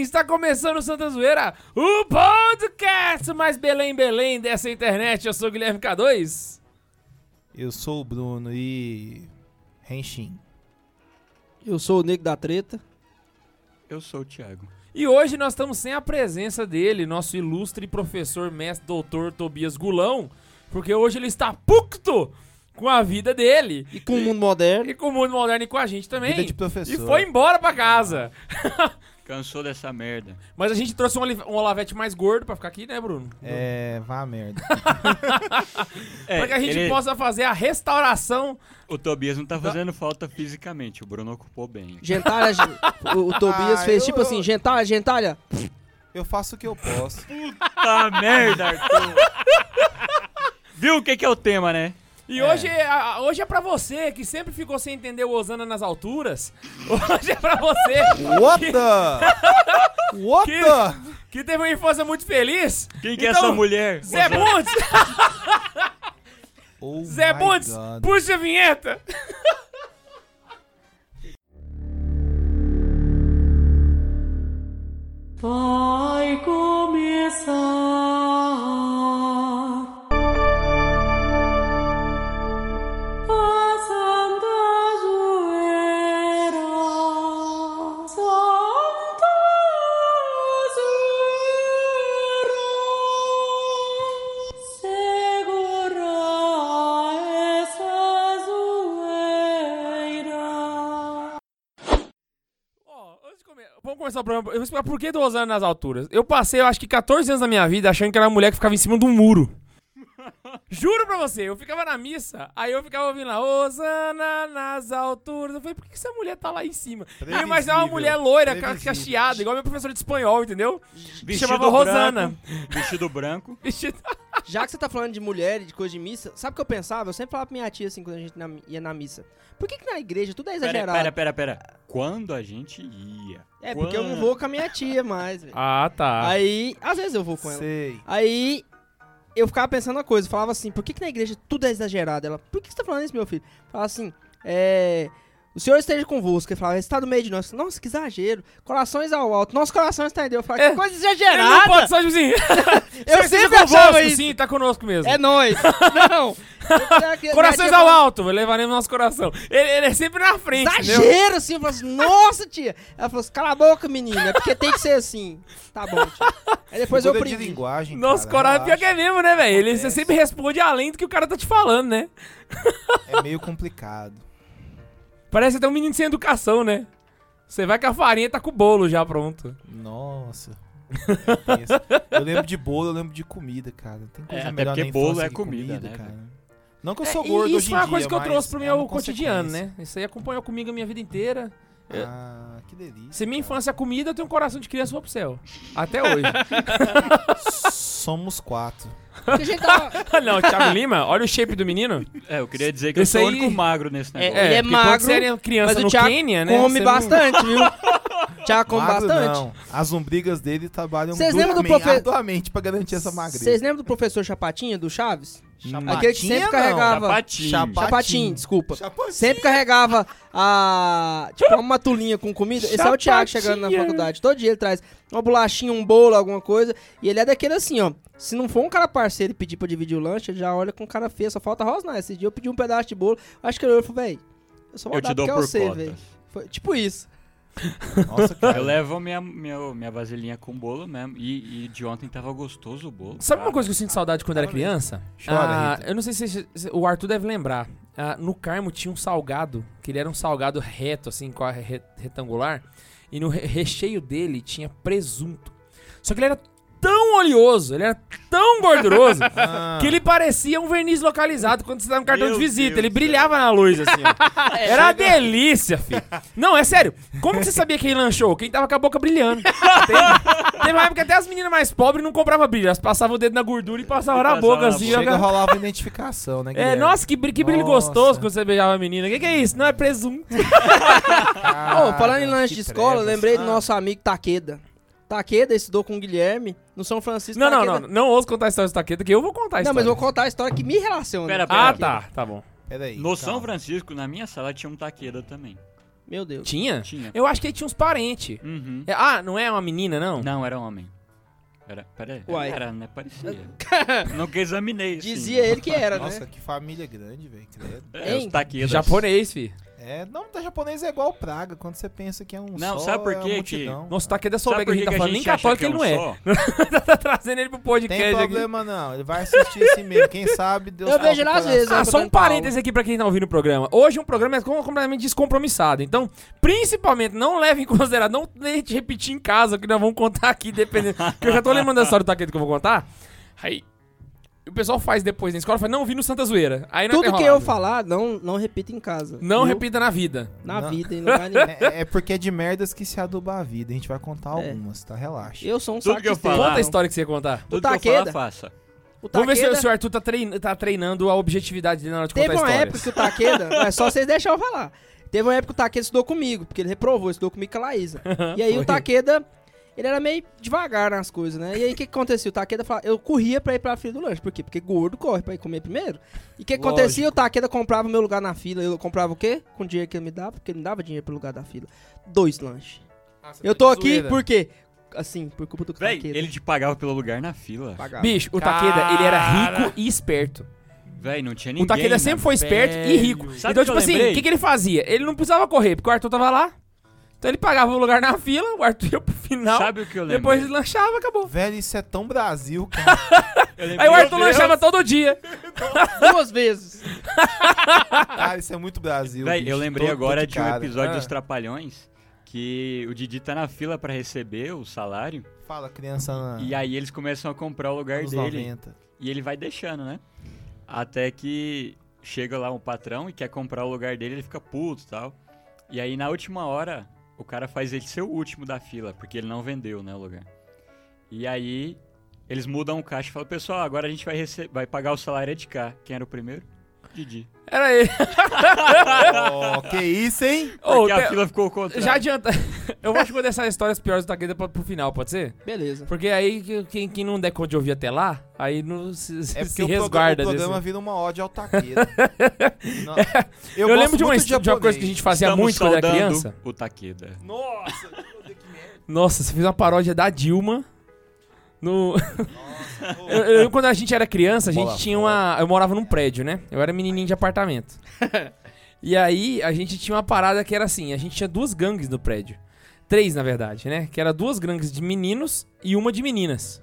sim, está começando o Santa Zoeira, o podcast mais Belém Belém dessa internet. Eu sou o Guilherme K2. Eu sou o Bruno e. Henshin. Eu sou o Nego da Treta. Eu sou o Thiago. E hoje nós estamos sem a presença dele, nosso ilustre professor, mestre, doutor Tobias Gulão, porque hoje ele está pucto com a vida dele. E com o mundo moderno. E com o mundo moderno e com a gente também. Vida de professor. E foi embora pra casa. Cansou dessa merda. Mas a gente trouxe um, um Olavete mais gordo pra ficar aqui, né, Bruno? É, vá a merda. É, pra que a gente ele- possa fazer a restauração. O Tobias não tá fazendo falta fisicamente, o Bruno ocupou bem. Gentalha, gen- o, o Tobias Ah, fez eu- tipo assim, gentalha, gentalha. Eu faço o que eu posso. Tá merda, Arthur. Viu o que que é o tema, né? E É. hoje, é- a- hoje é pra você que sempre ficou sem entender o Osana nas alturas. Hoje é pra você What the? What Que- the? que teve uma infância muito feliz. Quem que é Então, essa mulher? Zé Bundes, Oh Zé Bundes, puxa a vinheta. Vai começar começar o programa. Eu vou explicar por que do Osana nas alturas. Eu passei, eu acho que 14 anos da minha vida achando que era uma mulher que ficava em cima de um muro. Juro pra você, eu ficava na missa, aí eu ficava ouvindo lá, Osana nas alturas. Eu falei, por que essa mulher tá lá em cima? Eu imaginava uma mulher loira, cacheada, igual meu professor de espanhol, entendeu? Que Vestido chamava Rosana. branco, Vestido branco. Vestido- Já que você tá falando de mulher e de coisa de missa, sabe o que eu pensava? Eu sempre falava pra minha tia assim, quando a gente na- ia na missa. Por que que na igreja tudo é Pera, exagerado? pera, pera, pera. Quando a gente ia? É, porque eu não vou com a minha tia mais, velho. Ah, tá. Aí, às vezes eu vou com ela. Sei. Aí eu ficava pensando uma coisa, falava assim, por que, que na igreja tudo é exagerado? Ela, por que você tá falando isso, meu filho? Falava assim, é. O Senhor esteja convosco. Ele falava, está no meio de nós. Nossa, que exagero. Corações ao alto. Nosso coração está em Deus. Eu falava, É, que coisa Ele não exagerada. pode só, tipo assim. Eu sempre achava convosco, isso. Sim, tá conosco mesmo. É nóis. Não. Eu- Corações ao alto, levaremos nosso coração. Ele, ele é sempre na frente, entendeu? Exagero, assim. Eu falava assim, nossa, tia. Ela falou assim, cala a boca, menina. É porque tem que ser assim. Tá bom, tia. Aí depois eu Figura aprendi. linguagem, Nosso cara, coração, pior que é mesmo, né, velho? Ele sempre responde além do que o cara tá te falando, né? É meio complicado. Parece até um menino sem educação, né? Você vai com a farinha e tá com o bolo já pronto. Nossa. Eu lembro de bolo, eu lembro de comida, cara. Tem coisa É, até melhor porque na bolo é que comida, né, cara. Não que eu É, sou e gordo isso hoje em foi uma dia, coisa que eu trouxe pro é meu cotidiano, né? Isso aí acompanhou comigo a minha vida inteira. Ah, que delícia. Se minha infância é comida, eu tenho um coração de criança e vou pro céu. Até hoje. Somos quatro. Tava... não, Thiago Lima, olha o shape do menino. É, eu queria dizer que Esse eu sou o aí- único magro nesse negócio. Ele é porque quando magro, você era criança mas o no Thiago Quênia, né? come bastante, viu? Thiago come Magro, bastante. Não. As lombrigas dele trabalham Vocês lembram do duramente, profe- arduamente pra garantir essa magreza. Vocês lembram do professor Chapatinha, do Chaves? Chapatinha, Aquele que sempre não. carregava... Sapatinho. Chapa- Chapatinho, desculpa. Chapatinho. Sempre carregava a. Tipo, uma matulinha com comida. Esse é o Thiago chegando na faculdade. Todo dia ele traz uma bolachinha, um bolo, alguma coisa. E ele é daquele assim, ó. Se não for um cara parceiro e pedir pra dividir o lanche, ele já olha com cara feia. Só falta rosnar. Esse dia eu pedi um pedaço de bolo. Acho que ele olhou e falou, véi. Eu só vou Eu dar te dou eu por sei, velho. Tipo isso. Nossa, cara. Eu levo minha, minha, minha vasilhinha com bolo mesmo. E, e de ontem tava gostoso o bolo. Sabe uma cara. coisa que eu sinto saudade quando era criança? Chora, Ah, eu não sei se, se- o Arthur deve lembrar. Ah, no Carmo tinha um salgado, que ele era um salgado reto, assim, com a re- retangular. E no re- recheio dele tinha presunto. Só que ele era tão oleoso, ele era tão gorduroso, Ah, que ele parecia um verniz localizado quando você dava um cartão Meu de visita. Deus ele do brilhava na luz, assim, ó. Era uma delícia, filho. Não, é sério. Como que você sabia quem lanchou? Quem tava com a boca brilhando. Teve, teve uma época que até as meninas mais pobres não compravam brilho. Elas passavam o dedo na gordura e passavam na boca, assim. Chega rolava identificação, né, É, Guilherme? nossa, que, bri- que brilho Nossa. gostoso quando você beijava a menina. O que, que é isso? Não é presunto. Ô, falando em Ah, lanche de escola, trevas. lembrei do Ah, nosso amigo Taqueda. Taqueda estudou com o Guilherme no São Francisco. Não, não, Taqueda- não. Não ouço contar a história do taqueta, que eu vou contar a Não, história. mas eu vou contar a história que me relaciona. Pera, pera. Ah, tá. Tá bom. Peraí. No São calma. Francisco, na minha sala, tinha um taqueda também. Meu Deus. Tinha? Tinha. Eu acho que ele tinha uns parentes. Uhum. É, Ah, não é uma menina, não? Não, era homem. Era, pera aí. Uai. Era, né? Parecia. Nunca examinei, assim. Dizia ele que era, Nossa, né? que família grande, velho. credo. É, os taquedas. Japonês, fi. É, não, da japonês é igual praga. Quando você pensa que é um Não, só, sabe por é quê que- multidão. Nossa, o Taqueda Sabe souber que a gente tá que falando, nem católico que é ele um não é. tá trazendo ele pro Tem podcast aqui. problema não, ele vai assistir assim mesmo. Quem sabe Deus Eu vejo ele às vezes, Ah, eu só um dando pau. parêntese aqui pra quem tá ouvindo o programa. Hoje um programa é com- completamente descompromissado. Então, principalmente, não leve em consideração, não tente repetir em casa o que nós vamos contar aqui, dependendo. Porque eu já tô lembrando da história do Taqueda que eu vou contar. Aí, o pessoal faz depois na escola, fala, não, vi no Santa Zoeira. Aí não Tudo tem que eu falar, não, não repita em casa. Não viu? repita na vida. Na Não. vida e no lugar nenhum. É, é porque é de merdas que se aduba a vida. A gente vai contar É. algumas, tá? Relaxa. Eu sou um Tudo saco que eu falar- Conta a história que você ia contar. Tudo que eu Taqueda. falar, faça. O Vamos ver se, Taqueda- se o Arthur tá, trein- tá treinando a objetividade dele na hora de Teve contar uma histórias. época que o Taqueda. é só vocês deixarem eu falar. Teve uma época que o Taqueda estudou comigo, porque ele reprovou, estudou comigo com a Laísa. E aí Foi. o Taqueda. Ele era meio devagar nas coisas, né? E aí o que, que acontecia? O Taqueda falava, eu corria pra ir pra fila do lanche. Por quê? Porque gordo corre pra ir comer primeiro. E o que, que acontecia? O Taqueda comprava meu lugar na fila. Eu comprava o quê? Com o dinheiro que ele me dava, porque ele me dava dinheiro pro lugar da fila. Dois lanches. Eu tô aqui por quê? Assim, por culpa do Véi, Taqueda. ele te pagava pelo lugar na fila. pagava. Bicho, o Taqueda, ele era rico e esperto. Véi, não tinha ninguém. O Taqueda na- sempre foi esperto e rico. Sabe então, o que tipo eu assim, lembrei? o que, que ele fazia? Ele não precisava correr, porque o Arthur tava lá. Então ele pagava o lugar na fila, o Arthur ia pro final. Sabe o que eu lembro? depois ele lanchava, acabou. Velho, isso é tão Brasil, cara. Aí o Arthur lanchava todo dia. Duas vezes. cara, isso é muito Brasil. Véi, bicho. eu lembrei agora de um episódio Ah. dos Trapalhões que o Didi tá na fila pra receber o salário Fala, criança na... e aí eles começam a comprar o lugar anos dele 90. e ele vai deixando, né? Até que chega lá um patrão e quer comprar o lugar dele, ele fica puto e tal. E aí na última hora o cara faz ele ser o último da fila, porque ele não vendeu, né, o lugar. E aí eles mudam o caixa e falam, pessoal, agora a gente vai, vai pagar o salário de cá. Quem era o primeiro? Didi. Era ele. Ó, que isso, hein? Porque a te- fila ficou contrário. Já adianta. Eu vou te contar essas histórias piores do Taqueda pra- pro final, pode ser? Beleza. Porque aí que- quem, quem não der conta de ouvir até lá, aí não se, se É o, resguarda programa, o desse. programa vira uma ódio ao taqueira. Não, Eu, gosto lembro de uma, de uma coisa que a gente fazia Estamos muito quando era criança. O Taqueda. Nossa! Nossa, você fez uma paródia da Dilma. No... eu, eu- quando a gente era criança, a gente Bola tinha uma. Eu morava num prédio, né? Eu era menininho de apartamento. e aí a gente tinha uma parada que era assim: a gente tinha duas gangues no prédio. Três, na verdade, né? Que era duas gangues de meninos e uma de meninas.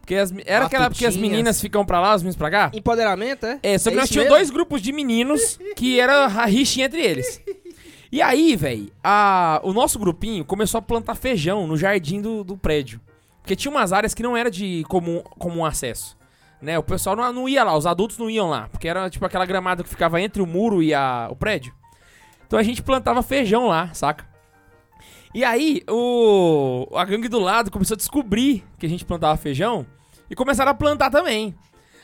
Porque as, era aquela porque as meninas ficam pra lá, os meninos pra cá? Empoderamento, é? É, só que É nós tínhamos dois grupos de meninos que era a entre eles. E aí, velho, o nosso grupinho começou a plantar feijão no jardim do, do prédio. Porque tinha umas áreas que não era de comum, comum acesso. Né? O pessoal não, não ia lá, os adultos não iam lá. Porque era tipo aquela gramada que ficava entre o muro e a, o prédio. Então a gente plantava feijão lá, saca? E aí, o, a gangue do lado começou a descobrir que a gente plantava feijão e começaram a plantar também.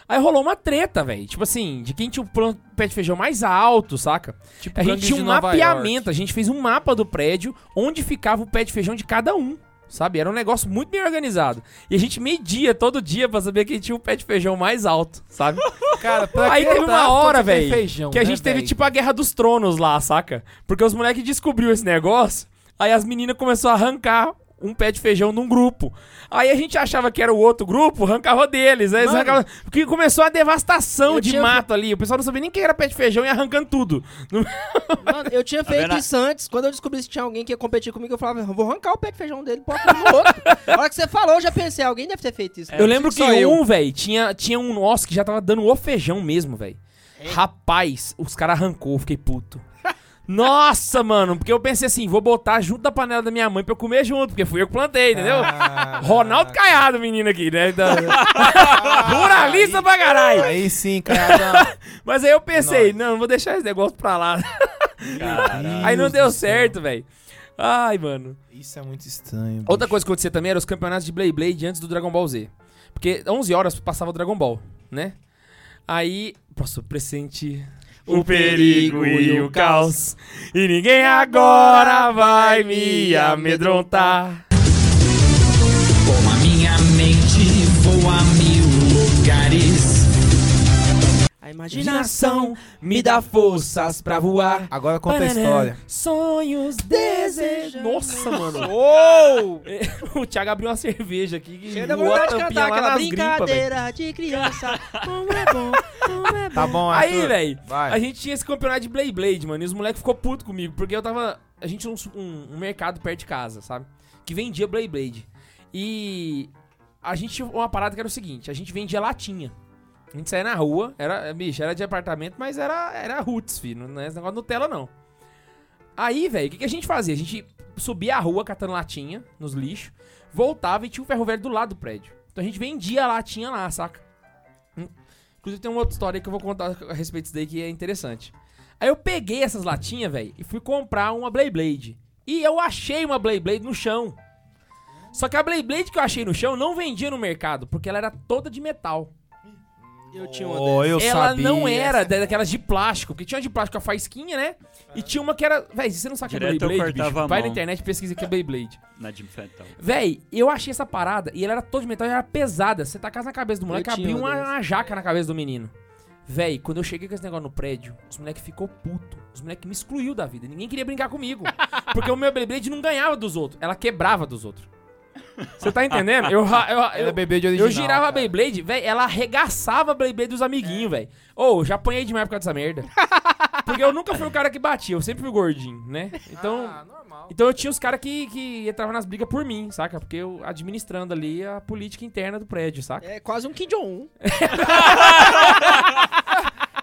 Aí rolou uma treta, velho. Tipo assim, de quem tinha o pé de feijão mais alto, saca? Tipo A gente tinha um mapeamento, a gente fez um mapa do prédio onde ficava o pé de feijão de cada um. Sabe? Era um negócio muito bem organizado. E a gente media todo dia pra saber quem tinha o pé de feijão mais alto, sabe? Cara, pra Aí teve uma tanto hora, velho, que a né, gente teve véi? tipo a Guerra dos Tronos lá, saca? Porque os moleques descobriu esse negócio, aí as meninas começaram a arrancar um pé de feijão num grupo. Aí a gente achava que era o outro grupo, arrancava deles. Aí Mano. arrancavam- Porque começou a devastação de tinha- mato ali. O pessoal não sabia nem quem era pé de feijão e arrancando tudo. Mano, eu tinha feito isso antes. Quando eu descobri que tinha alguém que ia competir comigo, eu falava, vou arrancar o pé de feijão dele, bota no outro. A hora que você falou, eu já pensei, alguém deve ter feito isso. eu lembro que eu. um, velho, tinha, tinha um nosso que já tava dando o feijão mesmo, velho. Rapaz, os caras arrancou, eu fiquei puto. Nossa, mano, porque eu pensei assim, vou botar junto da panela da minha mãe pra eu comer junto, porque fui eu que plantei, entendeu? Ah, Ronaldo Caiado, menino aqui, né? Da- Ruralista pra caralho. Aí sim, cara. Mas aí eu pensei, Nós. não, não vou deixar esse negócio pra lá. Aí não deu céu. certo, velho. Ai, mano. Isso é muito estranho. Outra bicho. coisa que acontecia também era os campeonatos de Blade Blade antes do Dragon Ball Z. Porque 11 horas passava o Dragon Ball, né? Aí, posso pressentir o perigo e o caos. E ninguém agora vai me amedrontar. Com a minha mente a. Aí imaginação me dá forças pra voar. Agora conta a história. Sonhos, desejos. Nossa, mano. Uou! o Thiago abriu uma cerveja aqui que Chega da voou a vontade de cantar aquela velho. brincadeira de criança. Como é bom, como é bom. Tá bom, Aí, Arthur. velho, Vai. a gente tinha esse campeonato de Blade Blade, mano, e os moleques ficou puto comigo, porque eu tava... A gente tinha um, um- um mercado perto de casa, sabe? Que vendia Blade Blade. E a gente tinha uma parada que era o seguinte, a gente vendia latinha. A gente saía na rua, era, bicho, era de apartamento, mas era, era roots, filho, não é esse negócio de Nutella, não. Aí, velho, o que, que a gente fazia? A gente subia a rua catando latinha nos lixos, voltava e tinha um ferro velho do lado do prédio. Então a gente vendia a latinha lá, saca? Inclusive tem uma outra história que eu vou contar a respeito disso daí que é interessante. Aí eu peguei essas latinhas, velho, e fui comprar uma Blade Blade. E eu achei uma Blade Blade no chão. Só que a Blade Blade que eu achei no chão não vendia no mercado, porque ela era toda de metal. Eu tinha uma Oh, eu ela sabia. não era daquelas de plástico, porque tinha uma de plástico a faisquinha, né? E tinha uma que era. Véi, se você não sabe o que é Beyblade, bicho, vai na internet e pesquisa que é Beyblade. Na Jim Fental. Véi, eu achei essa parada e ela era toda de metal e era pesada. Você tacasse na cabeça do moleque, abriu uma uma jaca na cabeça do menino. Véi, quando eu cheguei com esse negócio no prédio, os moleques ficou puto. Os moleques me excluiu da vida. Ninguém queria brincar comigo. Porque o meu Beyblade não ganhava dos outros, ela quebrava dos outros. Você tá entendendo? Eu, eu, eu, é bebê de original. eu girava a. Beyblade, velho, ela arregaçava a Beyblade dos amiguinhos, velho. Ô, já apanhei demais por causa dessa merda. Porque eu nunca fui o cara que batia, eu sempre fui gordinho, né? Então, Ah, normal. então eu tinha os caras que, que entravam nas brigas por mim, saca? Porque eu administrando ali a política interna do prédio, saca? É quase um Kim Jong-un.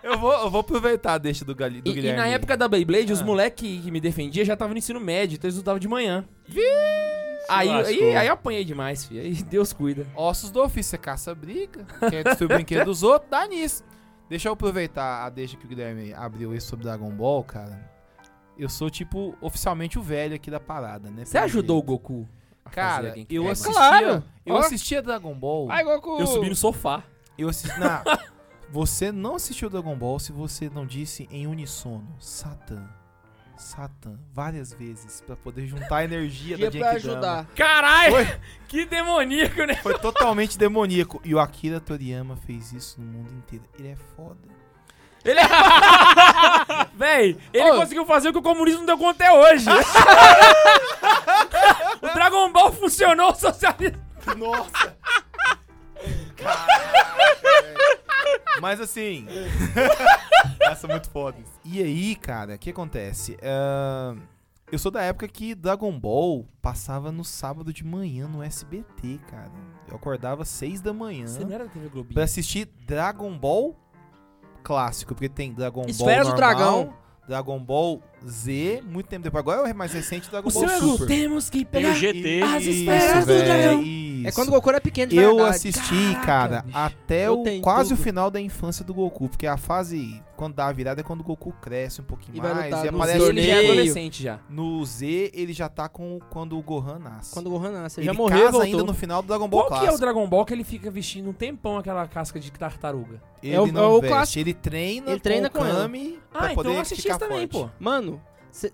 Eu vou, eu vou aproveitar a deixa do, Gali, do E, e Guilherme. na época da Beyblade, os Ah. moleques que, me defendiam já estavam no ensino médio, então eles estudavam de manhã. Aí, aí, aí eu apanhei demais, filho. Aí Deus cuida. Ossos do ofício, você caça briga, quer destruir o brinquedo dos outros, dá nisso. Deixa eu aproveitar a deixa que o Guilherme abriu aí sobre Dragon Ball, cara. Eu sou, tipo, oficialmente o velho aqui da parada, né? Você ajudou o jeito. Goku? a fazer Cara, eu assistia, Claro. eu assistia Dragon Ball. Ai, Goku. Eu subi no sofá. Eu assisti. Não, você não assistiu Dragon Ball se você não disse em unissono Satã. Satã, várias vezes, pra poder juntar a energia da Dia pra Genkidama. ajudar. Caralho! Foi. Que demoníaco, né? Foi totalmente demoníaco. E o Akira Toriyama fez isso no mundo inteiro. Ele é foda. Ele Véi, ele Ô. conseguiu fazer o que o comunismo não deu conta até hoje. o Dragon Ball funcionou, o socialismo. Nossa! Mas assim. É muito foda. E aí, cara, o que acontece? Ah, eu sou da época que Dragon Ball passava no sábado de manhã no SBT, cara. Eu acordava às 6 da manhã Você não era da TV Globinho? pra assistir Dragon Ball clássico, porque tem Dragon Esfera Ball do normal, Dragão. Dragon Ball Z, muito tempo depois. Agora é o mais recente Dragon O Ball Super. temos que Tem pegar o GT. as esferas do dragão. É quando o Goku era pequeno de Eu verdade. assisti, Caraca, cara, bicho. até Eu o, tenho quase tudo. o final da infância do Goku, porque a fase quando dá a virada é quando o Goku cresce um pouquinho E vai mais lutar e no aparece Ele já é torneio. adolescente já. no Z, ele já tá com quando o Gohan nasce. Quando o Gohan nasce. ele já morreu, casa voltou. ainda no final do Dragon Ball Qual que é o clássico. Dragon Ball que ele fica vestindo um tempão aquela casca de tartaruga? Ele É o- não é o veste, clássico. ele treina, Ele treina com, com o ela. Kami pra Ah, então poder eu assisti ficar isso também, forte. pô. Mano, cê-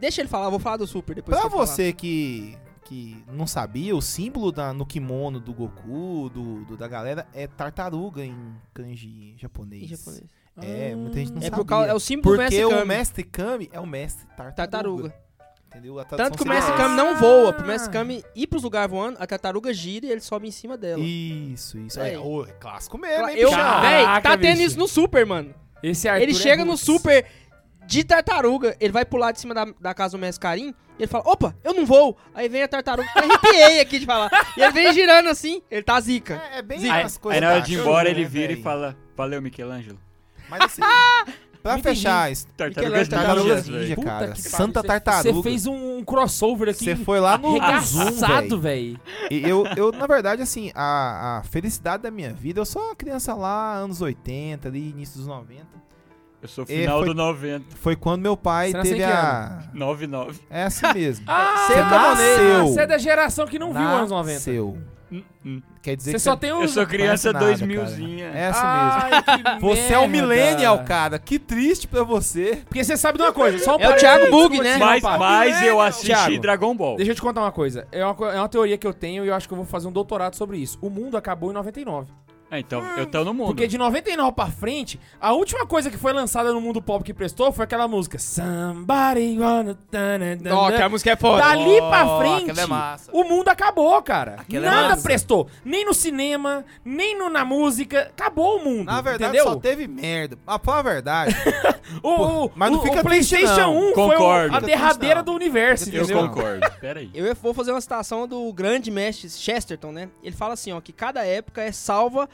deixa ele falar, eu vou falar do Super depois. Pra que você que, que não sabia, o símbolo da, no kimono do Goku, do, do- da galera, é tartaruga em kanji japonês. falar. Em japonês. É, muita gente não É, sabia. causa, é o símbolo do Porque Mestre o Kami. mestre Kami é o mestre tartaruga. Tartaruga. Entendeu? A Tanto que o Mestre. Kami não voa. Pro Mestre Kami ir pros lugares voando, a tartaruga gira e ele sobe em cima dela. Isso, isso. É, ô, é clássico mesmo, hein, Eu? Caraca, véi, tá tendo bicho. isso no Super, mano. Esse Arthur ele é chega no roots. Super de tartaruga, ele vai pular de cima da, da casa do Mestre Karim, e ele fala, opa, eu não vou. Aí vem a tartaruga, eu arrepiei aqui de falar. E ele vem girando assim, ele tá zica. É, é bem Zica. Aí, as coisas aí na hora de ir embora ele vira e fala, valeu Michelangelo. Mas assim, pra Entendi. fechar, isso- Tartarugas Tartarugas Ninja. Puta cara. Santa Tartaruga. Você fez um crossover aqui. Você foi lá no, Zoom, Arregaçado, velho. velho. E Eu, eu, na verdade, assim, a, a felicidade da minha vida, eu sou uma criança lá, anos 80, ali, início dos 90. Eu sou final foi- do 90. Foi quando meu pai Você nasceu teve a... 99. É assim mesmo. Ah, Você nasceu. Você é da geração que não viu os anos 90. Nasceu. Quer dizer Você que só tem os... Eu sou criança conhece nada, 2000zinha. É assim mesmo. Ai, que Você é um millennial, cara. Que triste pra você. Porque você sabe de uma coisa. Só um É o Thiago Bug, né? Mas, mas eu assisti Thiago, Dragon Ball. Deixa eu te contar uma coisa. É uma, é uma teoria que eu tenho e eu acho que eu vou fazer um doutorado sobre isso. O mundo acabou em 99. É, então, eu tô no mundo. Porque de 99 pra frente, a última coisa que foi lançada no mundo pop que prestou foi aquela música Somebody wanna... Ó, que a música é foda. Dali pra Oh, frente, é massa. o mundo acabou, cara. Aquela é Nada massa. prestou. Nem no cinema, nem no- na música. Acabou o mundo. Na verdade, entendeu? só teve merda. Ah, pra falar a verdade, O, o, mas não o- fica o triste, PlayStation não. 1 Concordo. foi o- a derradeira do universo, Eu Entendeu? concordo. Pera aí. Eu vou fazer uma citação do grande mestre Chesterton, né? Ele fala assim, ó, que cada época é salva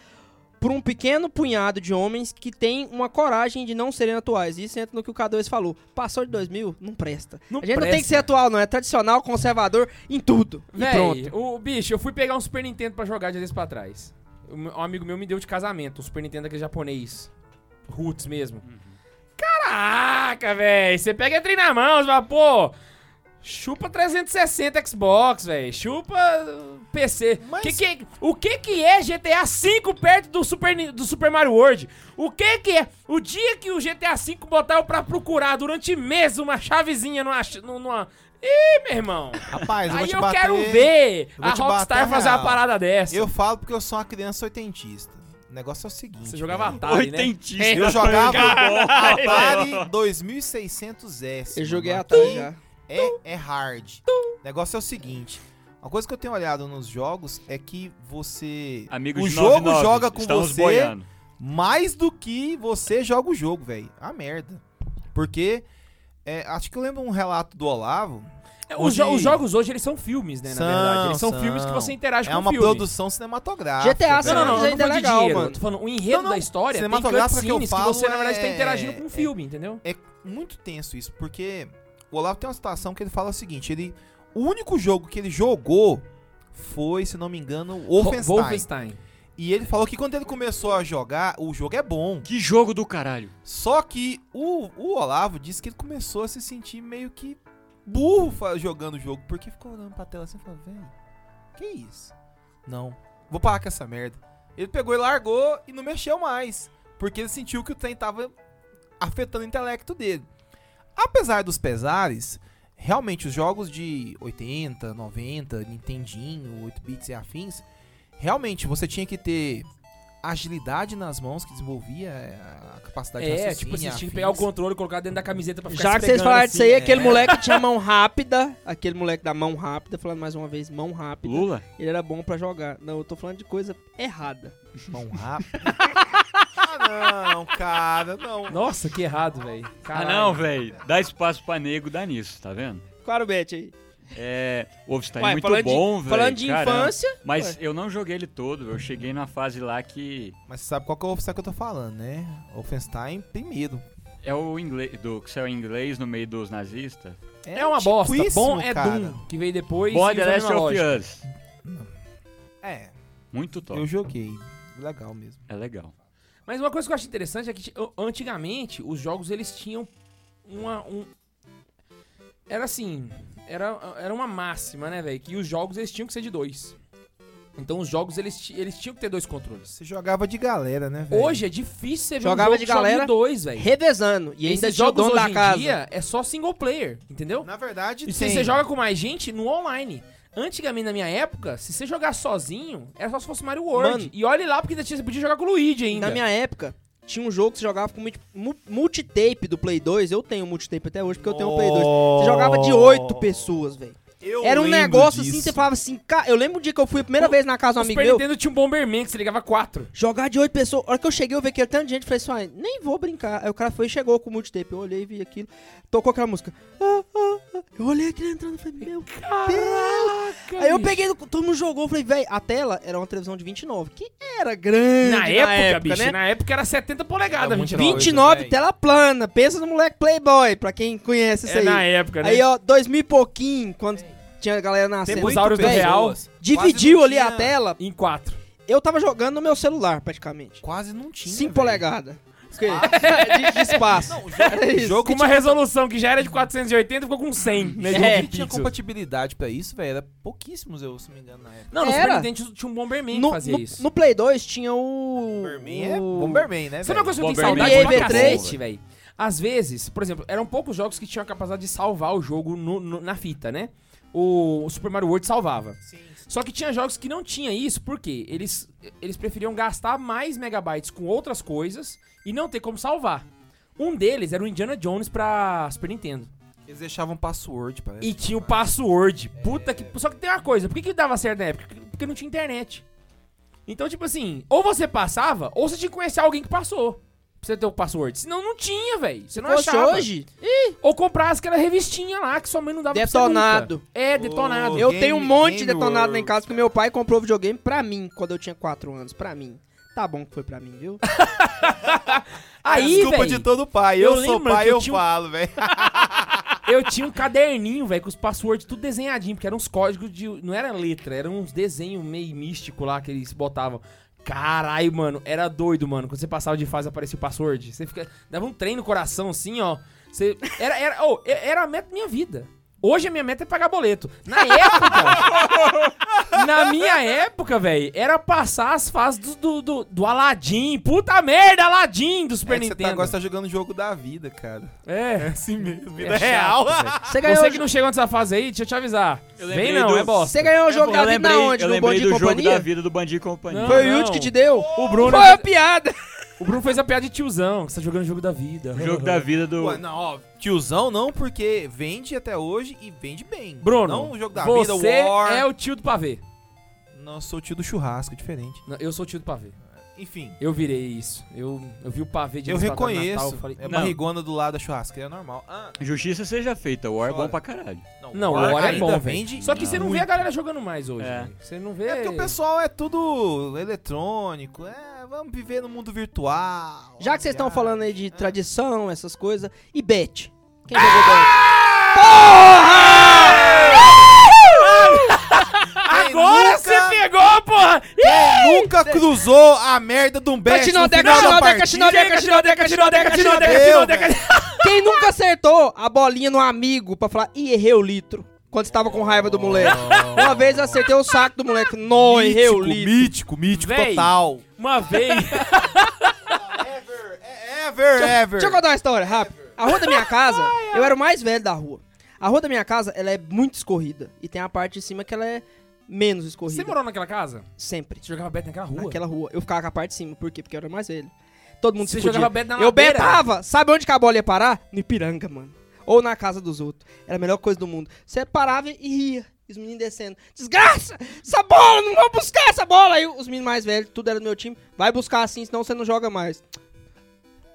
por um pequeno punhado de homens que tem uma coragem de não serem atuais. Isso entra no que o K2 falou. Passou de 2000, não presta. Não a gente não tem que presta. ser atual, não. É tradicional, conservador em tudo. E pronto. Véi, o bicho, eu fui pegar um Super Nintendo pra jogar dias pra trás. Um amigo meu me deu de casamento, um Super Nintendo aquele japonês. Roots mesmo. Caraca, velho. Você pega e trem na mão, você fala, pô. Chupa 360 Xbox, velho. Chupa uh, PC. Mas- Que que- o que que é GTA V perto do Super, do Super Mario World? O que que é? O dia que o GTA V botar eu pra procurar durante meses uma chavezinha numa... numa... Ih, meu irmão. rapaz, eu vou Aí te eu bater. quero ver eu a Rockstar fazer uma parada dessa. Eu falo porque eu sou uma criança oitentista. O negócio é o seguinte. Você jogava. Atari, né? Oitentista. Eu jogava Caralho. Atari 2600S. Eu joguei Aqui já. É, é hard. O negócio é o seguinte. Uma coisa que eu tenho olhado nos jogos é que você. Amigo o de jogo 99, joga com você boiando. mais do que você joga o jogo, velho. A merda. Porque. é, acho que eu lembro um relato do Olavo. É, Os, jo- os jogos hoje, eles são filmes, né, na São, verdade. Eles são são. filmes que você interage É com uma o filme. produção cinematográfica. GTA Não, não, não, não ainda é de legal, dinheiro. mano. Tô falando, o enredo Não, não, da história tem que eu cutscenes que, falo você, na verdade, tá é- interagindo com o filme, entendeu? É muito tenso isso, porque o Olavo tem uma situação que ele fala o seguinte: ele. O único jogo que ele jogou foi, se não me engano, o Wolfenstein. Wolfenstein. E ele falou que quando ele começou a jogar, o jogo é bom. Que jogo do caralho. Só que o, o Olavo disse que ele começou a se sentir meio que burro jogando o jogo, porque ficou olhando pra tela assim e falou, velho, que isso? Não, vou parar com essa merda. Ele pegou e largou e não mexeu mais, porque ele sentiu que o trem tava afetando o intelecto dele. Apesar dos pesares, realmente os jogos de 80, 90, Nintendinho, 8 bits e afins, realmente você tinha que ter agilidade nas mãos que desenvolvia é, a capacidade de É, tipo assim, você tinha que pegar o controle e colocar dentro da camiseta pra ficar Já que vocês falaram assim. disso aí, aquele é. moleque que tinha mão rápida, aquele moleque da mão rápida, falando mais uma vez, mão rápida, Lula? ele era bom pra jogar. Não, eu tô falando de coisa errada. Mão rápida. ah, não, cara, não. Nossa, que errado, velho. Ah, não, velho. Dá espaço pra nego, dá nisso, tá vendo? Claro, Bet aí. É. O Wolfenstein é muito bom, velho. Falando de caramba. infância, Mas Ué. eu não joguei ele todo. Eu cheguei numa fase lá que. Mas você sabe qual que é o Wolfenstein que eu tô falando, né? O Wolfenstein tem medo. É o inglês. Do que saiu em inglês no meio dos nazistas. É uma bosta. Bom é cara. Doom, que veio depois. Bom The a Last of. Us. É, Muito top. eu joguei. Legal mesmo. É legal. Mas uma coisa que eu acho interessante é que ti- antigamente os jogos eles tinham uma um era assim, era, era uma máxima, né, velho, que os jogos eles tinham que ser de dois. Então os jogos eles, eles tinham que ter dois controles. Você jogava de galera, né, velho? Hoje é difícil você ver Jogava um jogo de galera, dois, velho. revezando. E ainda Esses o jogos hoje em casa. dia é só single player, entendeu? Na verdade, E se tem. você joga com mais gente, no online. Antigamente, na minha época, se você jogar sozinho, era só se fosse Mario World. Mano. e olhe lá, porque ainda tinha- você podia jogar com o Luigi ainda. Na minha época, tinha um jogo que você jogava com multi- mu- multitape do Play 2. Eu tenho multitape até hoje, porque eu tenho um Play 2. Você jogava de oito pessoas, velho. Eu Era um negócio assim, disso. você falava assim, cara, eu lembro um dia que eu fui a primeira O- vez na casa de um O amigo Super meu, tinha um Bomberman que você ligava quatro. jogar de oito pessoas. A hora que eu cheguei, eu vi que era tanto de gente, falei assim, "Uai, nem vou brincar. Aí o cara foi e chegou com o multitape. Eu olhei e vi aquilo, tocou aquela música. Ah, ah, ah. Eu olhei aquilo entrando e falei, meu Caraca, Aí eu peguei, todo mundo jogou, falei, velho, a tela era uma televisão de 29, que era grande Na época, bicho, né? na época era 70 polegadas, É muito 29. 29, velho. tela plana, pensa no moleque Playboy, pra quem conhece isso É aí. na época, né? Aí, ó, 2000 e pouquinho, quando tinha a galera nascendo. Tempos áureos do real. Dividiu ali a tela, Em quatro. eu tava jogando no meu celular, praticamente. Quase não tinha. 5 velho. Polegadas. de, de espaço. Não, o jogo, Era isso. jogo Com uma tinha, resolução que já era de 480, ficou com 100, né? É, tinha compatibilidade pra isso, velho, era pouquíssimos, eu, se não me engano, na época. Não, no Era. Super Nintendo tinha um Bomberman que no, fazia no- isso. no Play 2 tinha o. Bomberman é o- Bomberman, né, Sabe uma velho? coisa que eu tenho Bomberman saudade é pra muito bom, cacete, velho? Às vezes, por exemplo, eram poucos jogos que tinham a capacidade de salvar o jogo no- no- na fita, né? o, o Super Mario World salvava. Só que tinha jogos que não tinha isso, porque eles, eles preferiam gastar mais megabytes com outras coisas e não ter como salvar. Um deles era o Indiana Jones pra Super Nintendo. Eles deixavam password, parece. E tinha o password. Puta que. Só que tem uma coisa, por que, que dava certo na época? Porque não tinha internet. Então, tipo assim, ou você passava, ou você tinha que conhecer alguém que passou. Pra você ter o password. Senão não tinha, velho. Você não Fosse achava. hoje, Ou comprar aquela revistinha lá que sua mãe não dava pra você Detonado. nunca. É, detonado. Ô, eu Game- tenho um monte de Game detonado lá em World. casa, porque meu pai comprou videogame pra mim, quando eu tinha 4 anos. Pra mim. Tá bom que foi pra mim, viu? Aí, Desculpa velho. de todo pai. eu Eu, sou lembro pai, que eu eu tinha um- falo, velho. Eu tinha um caderninho, velho, com os passwords tudo desenhadinho, porque eram uns códigos de. Não era letra, eram uns desenhos meio místico lá que eles botavam. Caralho, mano, era doido, mano. Quando você passava de fase aparecia o password. Você fica. Dava um trem no coração, assim, ó. Você. Era, era, oh, era a meta da minha vida. Hoje a minha meta é pagar boleto. Na época. na minha época, velho, era passar as fases do, do, do, do Aladdin. Puta merda, Aladdin do Super É que você tá, Nintendo. agora você tá jogando o jogo da vida, cara. É. assim mesmo. Vida É real. chato. Você ganhou, Você que não chegou nessa fase aí, deixa eu te avisar. Eu Vem não, do- é bosta. você ganhou o jogo da vida lembrei, na onde? eu No lembrei Bom Dia do jogo da Companhia? vida do Bandinho e Companhia. Não. Foi o Yudi que te deu? O Bruno, Foi a piada. O Bruno fez a piada de tiozão, que você tá jogando o jogo da vida. O jogo da vida do... Ué, não, ó, tiozão não, porque vende até hoje e vende bem. Bruno, Não o jogo da você vida, War. é o tio do pavê. Não, eu sou o tio do churrasco, diferente. Não, eu sou o tio do pavê. Enfim, Eu virei isso. Eu, eu vi o pavê de eu reconheço. Natal, eu falei, é Não. barrigona do lado da churrasqueira, é normal. Ah, Justiça seja feita, o War é bom pra caralho. Não, o War War é ainda bom, velho. vende Só que você não vê a galera jogando mais hoje, É. velho. Você não vê... É porque o pessoal é tudo eletrônico. É, vamos viver no mundo virtual. Já que vocês estão Ah, falando aí de é. tradição, essas coisas. E Bet? Quem jogou Bet? Agora nunca- você pegou, porra! Quem nunca cruzou a merda de um bet no Cachinodeca, cachinodeca, cachinodeca, cachinodeca, cachinodeca, cachinodeca. Eu, Quem nunca acertou a bolinha no amigo pra falar, ih, errei o litro? Quando você tava com raiva do moleque. Uma vez eu acertei o saco do moleque. Nó, errei o mítico, litro. mítico, mítico Véi. total. Uma vez... Ever, ever, ever. Deixa eu contar uma história rápido. A rua da minha casa, eu era o mais velho da rua. A rua da minha casa, ela é muito escorrida. E tem a parte de cima que ela é menos escorrida. Você morou naquela casa? Sempre. Você jogava bet naquela rua? Naquela rua. Eu ficava com a parte de cima. Por quê? Porque eu era mais velho. Todo mundo Você se fudia. jogava bet na Eu ladeira? betava. Sabe onde que a bola ia parar? No Ipiranga, mano. Ou na casa dos outros. Era a melhor coisa do mundo. Você parava e ria. E os meninos descendo. Desgraça! Essa bola! Não vão buscar essa bola! Aí os meninos mais velhos, tudo era do meu time. Vai buscar assim, senão você não joga mais.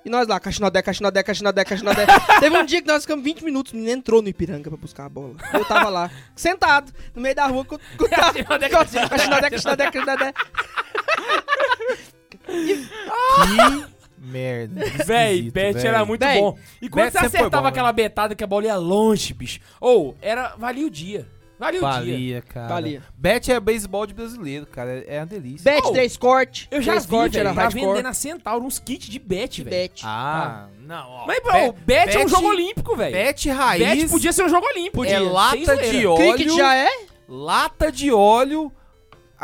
E nós lá, caixinodé, caixinodé, caixinodé, caixinodé. Teve um dia que nós ficamos 20 minutos, o menino entrou no Ipiranga pra buscar a bola. Eu tava lá, sentado, no meio da rua, com, Caixinodé, caixinodé, caixinodé, caixinodé, caixinodé. Que merda. Véi, bet velho. era muito Véi, bom. E quando bet você sempre foi acertava bom, aquela betada que a bola ia longe, bicho. Ou, era. Valia o dia. Valia o dia. Valia, cara. Valia. Bet é beisebol de brasileiro, cara. É, uma delícia. Bet Oh, 3 corte. Eu já três vi, corte velho. era Tá hardcore. vendendo na Centauro uns kits de bet, velho. Bet. Ah, não, ó. Mas, bro, bet, é um jogo olímpico, velho. Bet raiz Bet podia ser um jogo olímpico. é Sem lata zoeira. de óleo. Cricket já é? Lata de óleo.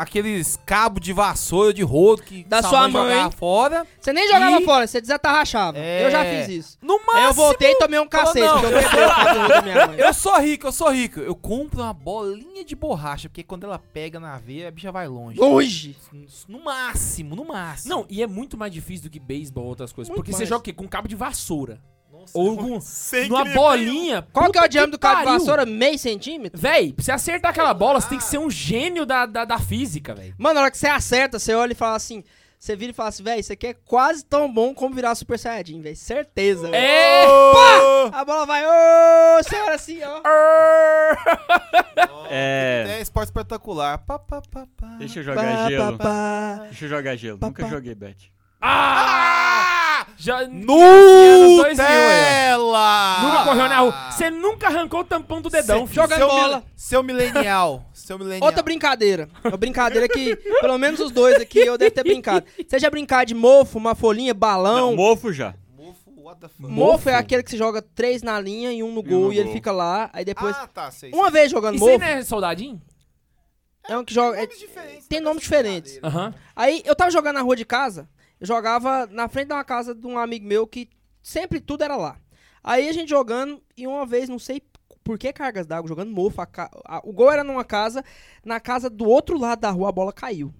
Aqueles cabos de vassoura, de rodo que Da sua mãe. jogava fora. Você nem jogava E- fora, você desatarrachava. É. Eu já fiz isso. No máximo. Aí eu voltei e tomei um cacete, porque eu mãe. Eu sou rico, eu sou rico. Eu compro uma bolinha de borracha, porque quando ela pega na veia, a bicha vai longe. Longe. No máximo, no máximo. Não, e é muito mais difícil do que beisebol ou outras coisas. Muito porque você mais. joga o quê? Com cabo de vassoura. Nossa, Ou com sem numa bolinha. Qual que é o diâmetro do cabo de vassoura? Meio centímetro? Véi, pra você acertar aquela bola, você tem que ser um gênio da, da, da física, velho. Mano, na hora que você acerta, você olha e fala assim... Você vira e fala assim, velho, isso aqui é quase tão bom como virar Super Saiyajin, velho. Certeza, velho. É! A bola vai, ô, você olha assim, ó. É... É esporte espetacular. Pá, pá, pá, pá. Deixa eu jogar gelo. pá. Deixa eu jogar gelo. Nunca joguei bet. Ah! Já. Nutella! Nunca correu na rua. Você nunca arrancou o tampão do dedão, filho. joga seu bola. mil- Seu milenial. Seu milenial. Outra brincadeira. Uma brincadeira que, pelo menos os dois aqui, eu devo ter brincado. Você já brincar de mofo, uma folhinha, balão? Não, mofo já. Mofo, what the fuck? Mofo é aquele que você joga três na linha e um no gol no e ele gol. fica lá, aí depois... Ah, tá, sei. Uma vez jogando Isso aí mofo, não é soldadinho? é um que joga... é- Nomes diferentes, tem né, nomes diferentes. brincadeira. Aham. Aí eu tava jogando na rua de casa, eu jogava na frente de uma casa de um amigo meu que sempre tudo era lá. Aí a gente jogando e uma vez, não sei por que cargas d'água jogando mofo. a a- o gol era numa casa, na casa do outro lado da rua a bola caiu.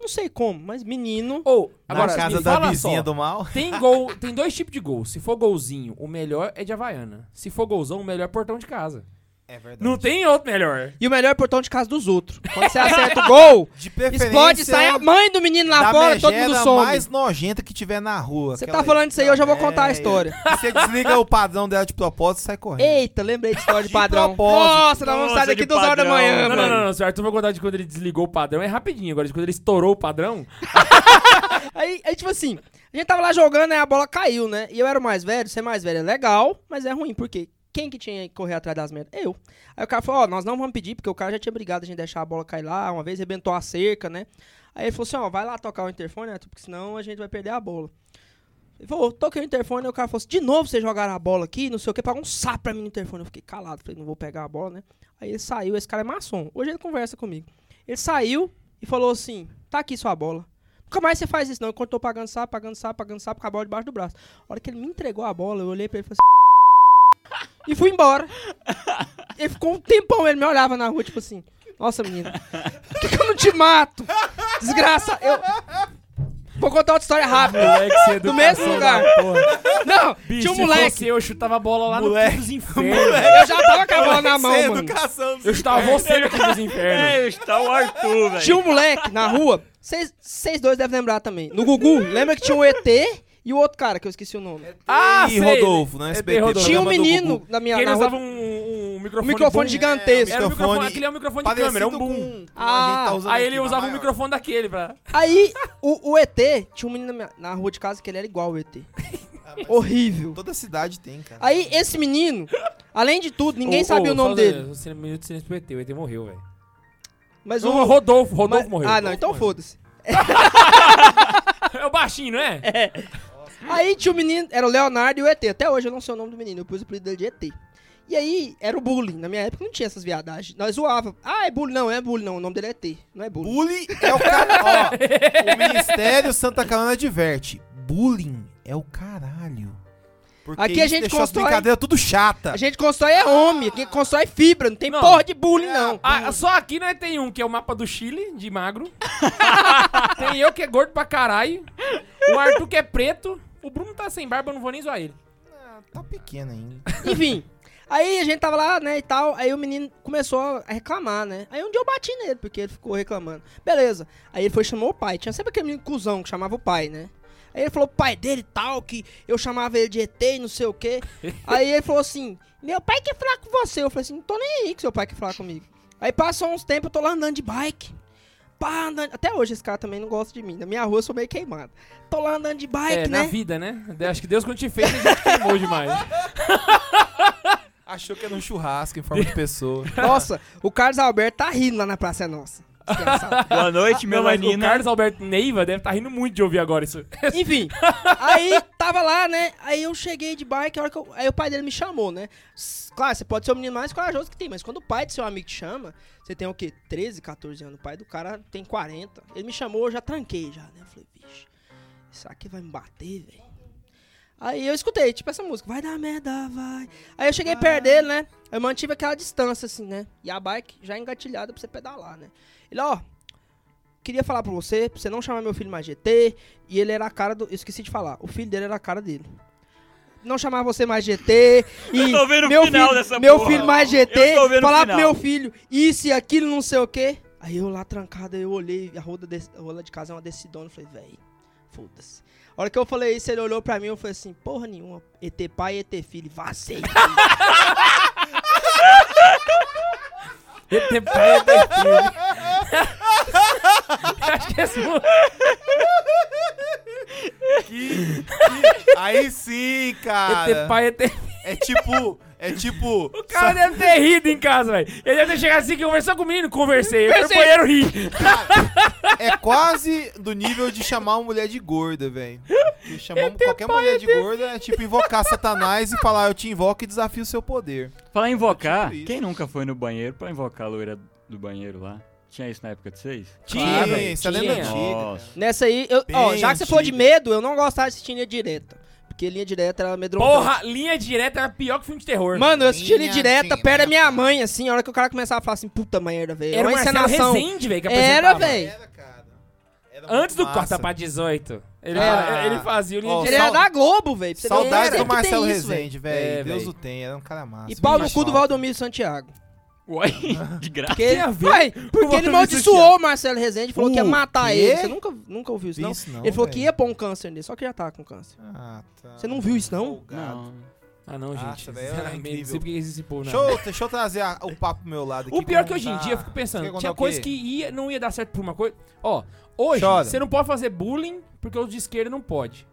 Não sei como, mas menino. Ou, Na agora, casa me da vizinha só, do mal. Tem gol, tem dois tipos de gol. Se for golzinho, o melhor é de Havaiana. Se for golzão, o melhor é portão de casa. É verdade. Não tem outro melhor. E o melhor é portão de casa dos outros. Quando você acerta o gol, De explode, sai a mãe do menino lá fora, todo mundo some. mais nojenta que tiver na rua. Você tá falando isso aí, eu já vou contar a É, história. e Você desliga o padrão dela de propósito e sai correndo. Eita, lembrei de história de De padrão. propósito. Nossa, nós vamos sair daqui duas horas da manhã, Não, não, mano. não, não. Se o Arthur vai contar de quando ele desligou o padrão, é rapidinho. Agora, de quando ele estourou o padrão. Aí, aí, tipo assim, a gente tava lá jogando, aí a bola caiu, né? E eu era o mais velho, ser mais velho é legal, mas é ruim, por quê? Quem que tinha que correr atrás das merdas? Eu. Aí o cara falou, ó, nós não vamos pedir, porque o cara já tinha brigado a gente deixar a bola cair lá, uma vez rebentou a cerca, né? Aí ele falou assim, ó, vai lá tocar o interfone, né? Porque senão a gente vai perder a bola. Ele falou, toquei o interfone, aí o cara falou assim, de novo vocês jogaram a bola aqui, não sei o que, pagou um sapo pra mim no interfone. Eu fiquei calado, falei, não vou pegar a bola, né? Aí ele saiu, esse cara é maçom. Hoje ele conversa comigo. Ele saiu e falou assim, tá aqui sua bola. Nunca mais você faz isso, não. Enquanto eu tô pagando sapo, pagando sapo, pagando sapo, com a bola debaixo do braço. A hora que ele me entregou a bola, eu olhei pra ele e falei assim. E fui embora. Ele ficou um tempão, ele me olhava na rua, tipo assim. Nossa, menina, por que, que eu não te mato? Desgraça, eu. Vou contar outra história rápida. Moleque, Do mesmo lugar. Não, Bicho, tinha um se moleque. fosse eu, chutava a bola lá Moleque. no dos infernos. Eu já tava com a bola na mão, Sem mano. Eu chutava você no dos infernos. É, está o Arthur, velho. Tinha um moleque na rua. Vocês vocês dois devem lembrar também. No Gugu, lembra que tinha um ET e o outro cara, que eu esqueci o nome. Ah, e sei. Rodolfo, né? É, SBT, Rodolfo. Tinha um menino Gugu. na minha Que ele na usava um, um, um microfone, Um microfone boom. gigantesco. Era um microfone, Microfone aquele é um microfone de câmera, é um boom. com Ah, tá Aí ele usava um maior. microfone daquele pra... Aí, o, o ET, tinha um menino na, minha- na rua de casa que ele era igual o ET. Horrível. Toda cidade tem, cara. Aí, esse menino, além de tudo, ninguém Ô, sabia ô, o nome dele. Um minuto de silêncio pro ET, o ET morreu, velho. Mas O. Rodolfo, Rodolfo mas- morreu. Ah, não, então foda-se. É o baixinho, não é? Aí tinha o menino, era o Leonardo e o ET. Até hoje eu não sei o nome do menino, eu pus o apelido dele de ET. E aí, era o bullying. Na minha época não tinha essas viadagens. Nós zoava. Ah, é bullying. Não, é bullying, não. O nome dele é ET. Não é bullying. Bullying é o cara. Ó, o Ministério Santa Catarina adverte. Bullying é o caralho. Porque Aqui a gente constrói- as brincadeiras tudo chata. A gente constrói é homem, quem constrói fibra. Não tem Não. porra de bullying, não. Ah, só aqui nós tem um, que é o mapa do Chile, de magro. tem eu, que é gordo pra caralho. O Arthur, que é preto. O Bruno tá sem barba, eu não vou nem zoar ele. Ah, tá pequeno ainda. Enfim. Aí a gente tava lá, né, e tal. Aí o menino começou a reclamar, né? Aí um dia eu bati nele, porque ele ficou reclamando. Beleza. Aí ele foi e chamou o pai. Tinha sempre aquele menino cuzão que chamava o pai, né? Aí ele falou pai dele e tal, que eu chamava ele de ET e não sei o quê. Aí ele falou assim: Meu pai quer falar com você. Eu falei assim: Não tô nem aí que seu pai quer falar comigo. Aí passou uns tempos, eu tô lá andando de bike. Pá, andando... Até hoje esse cara também não gosta de mim. Na minha rua eu sou meio queimado. Tô lá andando de bike, é, na né? vida, né? Acho que Deus quando te fez, a gente queimou demais. Achou que era um churrasco em forma de pessoa. Nossa, o Carlos Alberto tá rindo lá na Praça é Nossa. Boa noite, mas o. Carlos Alberto Neiva deve estar rindo muito de ouvir agora isso. Enfim, aí tava lá, né? Aí eu cheguei de bike, a hora que eu- aí o pai dele me chamou, né? S- Claro, você pode ser o menino mais corajoso que tem, mas quando o pai do seu amigo te chama, você tem o quê? 13, 14 anos. O pai do cara tem 40. Ele me chamou, eu já tranquei já, né? Eu falei, vixe, será que vai me bater, velho? Aí eu escutei, tipo essa música, vai dar merda, vai. Aí eu cheguei perto dele, né? Eu mantive aquela distância, assim, né? E a bike já engatilhada pra você pedalar, né? Ele, ó, queria falar pra você, pra você não chamar meu filho mais GT. E ele era a cara do. Eu esqueci de falar, o filho dele era a cara dele. Não chamar você mais GT. E Eu tô vendo o meu final filho, dessa Meu porra. filho mais GT. o Falar pro meu filho isso e aquilo, não sei o quê. Aí eu lá trancado, eu olhei, a roda, des- a roda de casa é uma decidona. Eu falei, véi, foda-se. A hora que eu falei isso, ele olhou pra mim e eu falei assim, porra nenhuma, ET pai, ET filho, vazei. ET pai, ET filho. Acho que esse Aí sim, cara. ET pai, ET É tipo. É tipo. O cara deve ter rido em casa, velho. Ele deve ter chegado assim, que conversou com o menino, conversei. Eu fui Conversei. banheiro ri. É quase do nível de chamar uma mulher de gorda, velho. E Chamar qualquer mulher de gorda é tipo invocar Satanás e falar: Eu te invoco e desafio o seu poder. Falar em invocar, Tipo isso. quem nunca foi no banheiro pra invocar a loira do banheiro lá? Tinha isso na época de vocês? Tinha, Claro, velho, isso é lenda tinha. antiga. Nossa. Nessa aí, eu, ó, já que você falou de medo, eu não gostava de assistir linha direta. porque linha direta era amedrontante. Porra, linha direta era pior que filme de terror. Mano, eu assisti linha Linha direta perto da minha mãe, assim, a hora que o cara começava a falar assim, puta merda, velho. era o uma Marcelo encenação. Rezende, velho, que Era, velho. Era, cara. Era Antes do Corta pra 18. Ele, Ah. ele fazia o linha Ele direta. era Sal- da Globo, velho. tempo do Marcelo. Rezende, velho. É, Deus o tenha, era um cara massa. E pau no cu do. Valdomiro Santiago. Uai, de graça. Porque, tem a ver Ué, com o porque ele o Marcelo Rezende, falou que ia matar quê? ele. Você nunca, nunca ouviu isso, não? Isso não, ele falou que velho. ia pôr um câncer nele, só que já tá com câncer. Ah, tá. Você não viu isso, não? Não. Ah, não, gente. Velho, é porque existe esse povo, não. Deixa eu, deixa eu trazer a- o papo pro meu lado aqui. O pior é que hoje em dia eu fico pensando, tinha coisa que ia, não ia dar certo por uma coisa. Ó, hoje Chora. você não pode fazer bullying porque os de esquerda não pode.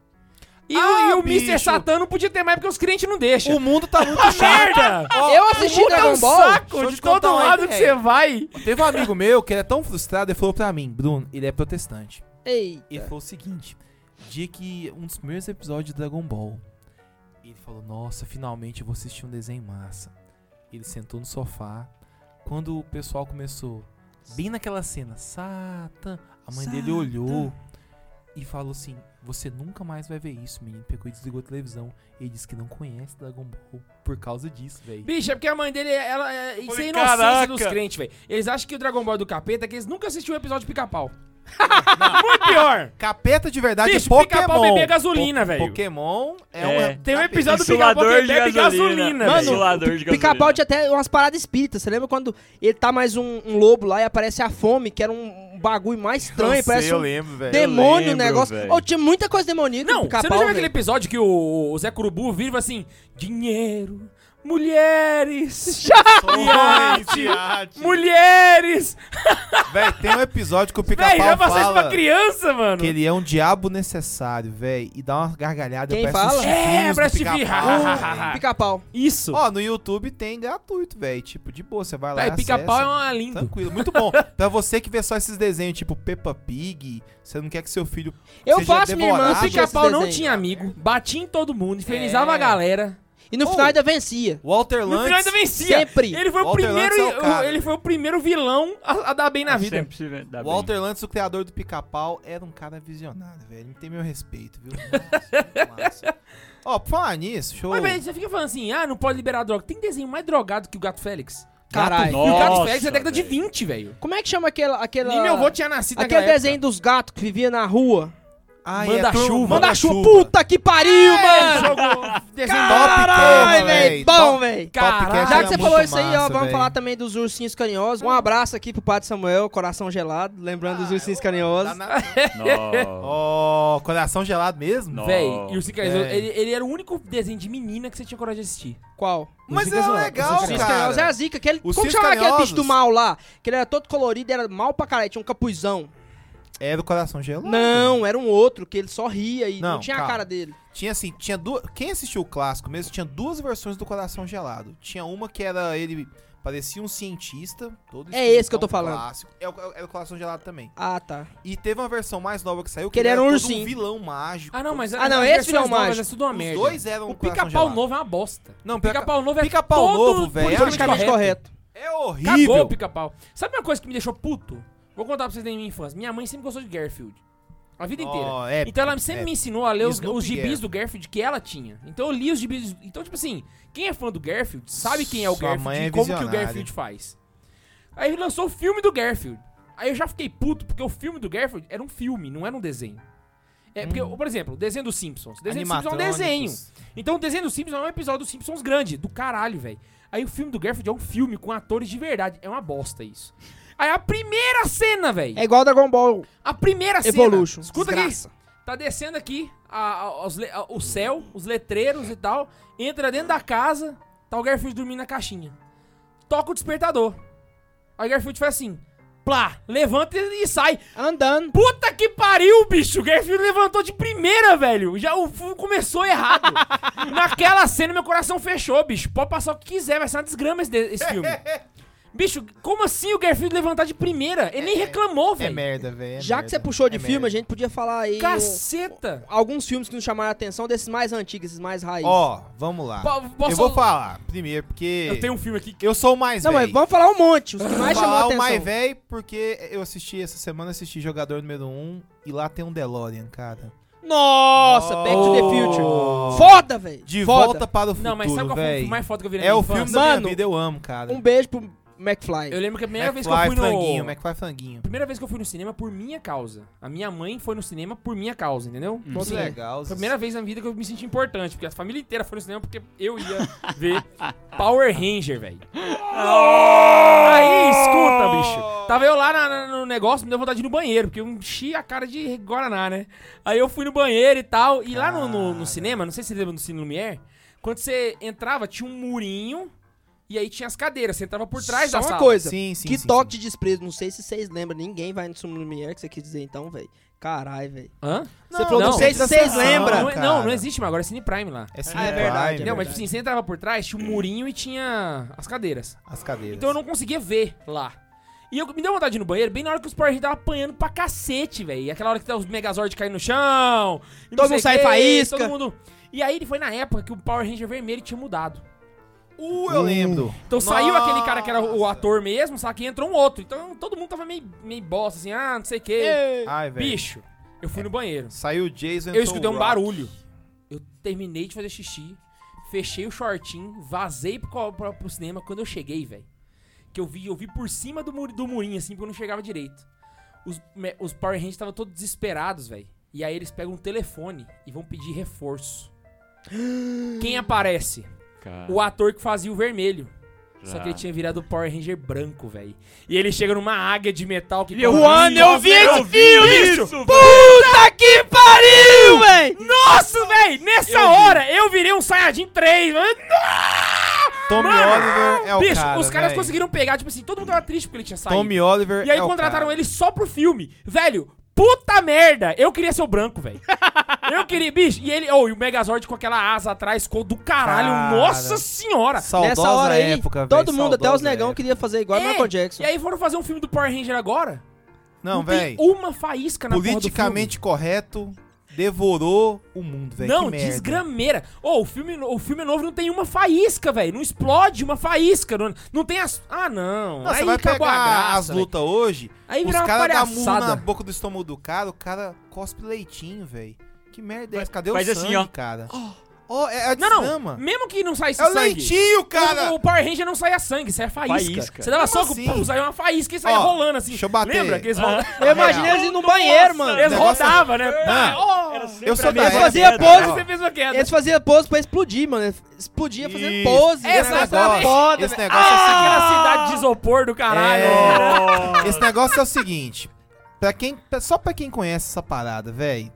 E, Ah, o, e o Mr. Satan não podia ter mais porque os crentes não deixam. O mundo tá muito Ah, chato. merda! eu assisti O mundo é Dragon um Ball. saco de todo lado que você vai. Teve um amigo meu que ele é tão frustrado, ele falou pra mim, Bruno, ele é protestante. Ei, Ele falou o seguinte: dia que um dos primeiros episódios de Dragon Ball, ele falou: Nossa, finalmente eu vou assistir um desenho massa. Ele sentou no sofá. Quando o pessoal começou, bem naquela cena, Satan, a mãe dele Satan. olhou e falou assim: Você nunca mais vai ver isso, menino. Pegou e desligou a televisão. Ele disse que não conhece Dragon Ball por causa disso, velho. Bicho, é porque a mãe dele, ela, é, isso é inocência caraca. dos crentes, velho. Eles acham que o Dragon Ball é do capeta é que eles nunca assistiram um episódio de pica-pau. Muito pior. Capeta de verdade Bicho, é pica-pau Pokémon. bebia gasolina, Po- velho. Pokémon é, É. uma. Tem um episódio do pica-pau que bebe gasolina. gasolina, Mano, velho. Insulador de gasolina. Pica-pau tinha até umas paradas espíritas. Você lembra quando ele tá mais um, um lobo lá e aparece a fome, que era um, um bagulho mais estranho, Eu parece sei, eu um lembro, velho. demônio o negócio. Ou tinha muita coisa demoníaca Não, no você não já viu aquele episódio que o, o Zé Curubu vira assim: dinheiro, mulheres, Sonhos, mulheres. Véi, tem um episódio que o Véi, pica-pau já passou isso pra fala criança, mano. que ele é um diabo necessário, véi, e dá uma gargalhada. Quem fala? É, parece chifre. pica-pau. Isso. Ó, no YouTube tem gratuito, véi, tipo, de boa, você vai lá Véi, e pica-pau é uma linda. Tranquilo, muito bom. pra você que vê só esses desenhos, tipo Peppa Pig, você não quer que seu filho Eu faço, minha irmã. O assistir pica-pau não tinha amigo, batia em todo mundo, infernizava É. a galera. E no Oh. final ainda vencia. Walter No final Lantz, ainda vencia. Sempre. Ele foi o Walter primeiro, Lantz é o cara. ele foi o primeiro vilão a, a dar bem na vida. Sempre se vê- dá bem. Walter Lantz, o criador do pica-pau, era um cara visionário, velho. Ele tem meu respeito, viu? Nossa, massa. Ó, por falar nisso, show. Mas, velho, você fica falando assim, ah, não pode liberar droga. Tem desenho mais drogado que o Gato Félix. Caralho. E o Gato Nossa, Félix é década de velho. 20, velho. Como é que chama aquela. aquela... Nem meu avô tinha nascido Aquele desenho dos gatos que vivia na rua. Ai, Manda-chuva. turma- Manda-chuva. Puta que pariu, época. mano! Jogo desenho Caralho, velho. véi. Bom, velho. Já que você falou isso aí, ó, vamos falar também dos ursinhos carinhosos. Um abraço aqui pro Padre Samuel, coração gelado, lembrando dos ursinhos carinhosos. Tá. Ó, coração gelado mesmo? Não. Véi, e o Cicarizou, Véi. ele, ele era o único desenho de menina que você tinha coragem de assistir. Qual? Mas é legal, Ursinhos carinhosos é a cara. zica. Aquele, como chamava aquele bicho do mal lá? Que ele era todo colorido, era mal pra caralho, tinha um capuzão. Era o coração gelado. Não, era um outro, que ele só ria e não, Não, tinha a calma. cara dele. Tinha assim, tinha duas. Quem assistiu o clássico mesmo tinha duas versões do Coração Gelado. Tinha uma que era ele parecia um cientista, todo É esse que eu tô falando. Clássico. É, o- é o Coração Gelado também. Ah, tá. E teve uma versão mais nova que saiu Que ele era um todo ursinho. um vilão mágico. Ah, não, mas Ah, não, esse vilão mágico. É tudo uma Os merda. dois eram O um pica-pau novo é uma bosta. Não, O pica-pau novo é Pica-pau novo, velho, é politicamente Politicamente correto. É Acabou o horrível. pica-pau. Sabe uma coisa que me deixou puto? Vou contar pra vocês da minha infância. Minha mãe sempre gostou de Garfield. A vida inteira. Ó, é, Então ela sempre é. me ensinou a ler os, os gibis do Garfield que ela tinha. Então eu li os gibis. Então, tipo assim, quem é fã do Garfield sabe quem é o Sua Garfield e é como que o. Garfield faz. Aí lançou o filme do Garfield. Aí eu já fiquei puto, porque o filme do Garfield era um filme, não era um desenho. É, porque, por exemplo, o desenho dos Simpsons. O desenho dos Simpsons é um desenho. Então o desenho dos Simpsons é um episódio dos Simpsons grande, do caralho, velho. Aí o filme do Garfield é um filme com atores de verdade. É uma bosta isso. Aí a primeira cena, velho. É igual Dragon Ball A primeira cena. Evolution. Escuta Desgraça. aqui. Tá descendo aqui a- a- os a- o céu, os letreiros e tal. Entra dentro da casa, tá o Garfield dormindo na caixinha. Toca o despertador. Aí o Garfield faz assim. Plá, levanta e sai. Andando. Puta que pariu, bicho! O Garfield levantou de primeira, velho. Já o começou errado. Naquela cena, meu coração fechou, bicho. Pode passar o que quiser, vai ser uma desgrama esse, esse filme. Bicho, como assim o Garfield levantar de primeira? Ele nem reclamou, É velho. merda, velho. é Já que merda. você puxou de É filme, merda. a gente podia falar aí um- Caceta! alguns filmes que nos chamaram a atenção desses mais antigos, esses mais raiz. Ó, vamos lá. Po- posso- Eu vou falar primeiro, porque Eu tenho um filme aqui que eu sou o mais Não, velho. mas vamos falar um monte, os que mais chamou a falar o atenção. mais velho, porque eu assisti essa semana, assisti Jogador Número 1 e lá tem um DeLorean, cara. Nossa, Back to the Oh. Future. Foda, velho. De Foda. volta para o futuro, Não, mas sabe qual foi o mais foda que eu vi na É minha o filme da minha Mano, vida, eu amo, cara. Um beijo pro McFly. Eu lembro que a primeira vez que eu fui McFly no... franguinho, McFly franguinho. Primeira vez que eu fui no cinema por minha causa. A minha mãe foi no cinema por minha causa, entendeu? Muito assim, legal. Foi a primeira vez na vida que eu me senti importante, porque a família inteira foi no cinema porque eu ia ver Power Ranger, velho. Aí, escuta, bicho. Tava eu lá na- na- no negócio, me deu vontade de ir no banheiro, porque eu enchi a cara de Guaraná, né? Aí eu fui no banheiro e tal, e lá no, no- no Cara. cinema, não sei se você lembra no Cine Lumière, quando você entrava, tinha um murinho, e aí tinha as cadeiras, você entrava por trás Só da uma sala. coisa. Sim, sim, que sim, toque sim. de desprezo. Não sei se vocês lembram. Ninguém vai no Sumo Lumière que você quis dizer então, velho. Caralho, velho. Hã? Você falou, não sei se vocês lembram. Não, não, não existe mais, agora é Cine Prime lá. É Cine Ah, é Prime, verdade, é Não, mas verdade. tipo assim, você entrava por trás, tinha um murinho e tinha as cadeiras. As cadeiras. Então eu não conseguia ver lá. E eu, me deu vontade de ir no banheiro bem na hora que os Power Rangers estavam apanhando pra cacete, velho. Aquela hora que tá os Megazord caindo no chão. e não Todo mundo sai faísca. Todo mundo... E aí foi na época que o Power Ranger vermelho tinha mudado. Uh, eu lembro. Então saiu Nossa. aquele cara que era o ator mesmo, só que entrou um outro. Então todo mundo tava meio, meio bosta, assim, ah, não sei o quê. Ai. Bicho, eu fui no banheiro. Saiu o Jason Eu escutei um Rock. barulho. Eu terminei de fazer xixi, fechei o shortinho, vazei pro, pro, pro cinema. Quando eu cheguei, velho, que eu vi, eu vi por cima do, muri- do murinho, assim, porque eu não chegava direito. Os, me- os Power Rangers estavam todos desesperados, velho. E aí eles pegam um telefone e vão pedir reforço. Quem aparece? Cara, O ator que fazia o vermelho. Só já. que ele tinha virado o Power Ranger branco, velho. E ele chega numa águia de metal que... Eu Mano, vi, eu vi esse filme! Bicho, Puta que pariu, velho! Nossa, velho! Nessa Eu vi. hora eu virei um Saiyajin 3, mano. Tommy Mano, Oliver é o Bicho, cara, os caras velho. conseguiram pegar, tipo assim, todo mundo tava triste porque ele tinha saído. Tommy Oliver E aí é o contrataram cara. ele só pro filme. Velho, puta merda! Eu queria ser o branco, velho. Eu queria, bicho. E ele, oh, e o Megazord com aquela asa atrás ficou do caralho. Cara. Nossa senhora! Saudosa Nessa hora aí, época, todo mundo, até os negão, época. queria fazer igual o É, Michael Jackson. E aí foram fazer um filme do Power Ranger agora. Não, velho. uma faísca na porra do Politicamente correto, devorou o mundo, velho. Não, que merda. desgrameira. Ô, o filme, o filme novo não tem uma faísca, velho. Não explode uma faísca. Não, não tem as. Ah, não. Não, aí você vai acabou pegar a graça. as lutas hoje, Aí os caras dão murro na boca do estômago do cara, o cara cospe leitinho, velho. Que merda é essa? Cadê Faz o assim, sangue, ó. cara? Ó, é a Não, não. Mesmo que não saísse É o sangue. leitinho, cara! O, o Power Ranger não saia sangue, saia faísca. Faísca. Você dava Como soco, assim? pum, saia uma faísca e saia Ó, rolando assim. deixa eu bater. Lembra que eles, roda... Eu imagino eles indo no banheiro, mano. eles rodavam, né? Sempre Eu sou a da mesma época- fazia queda. pose, Você fez uma queda. Eles faziam pose pra explodir, mano. Explodia fazendo Isso. pose. Esse né? negócio- foda, Esse negócio é o seguinte. Aquela cidade de isopor do caralho. É, esse negócio é o seguinte. Pra quem, só pra quem conhece essa parada, velho.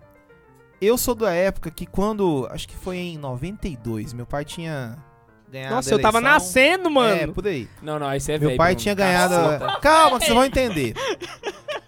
Eu sou da época que quando. Acho que foi em 92. Meu pai tinha ganhado. Nossa, a eu tava nascendo, É, mano. por aí. Não, não, esse é Meu velho. pai tinha ganhado. Caceta. Calma, que vocês vão entender.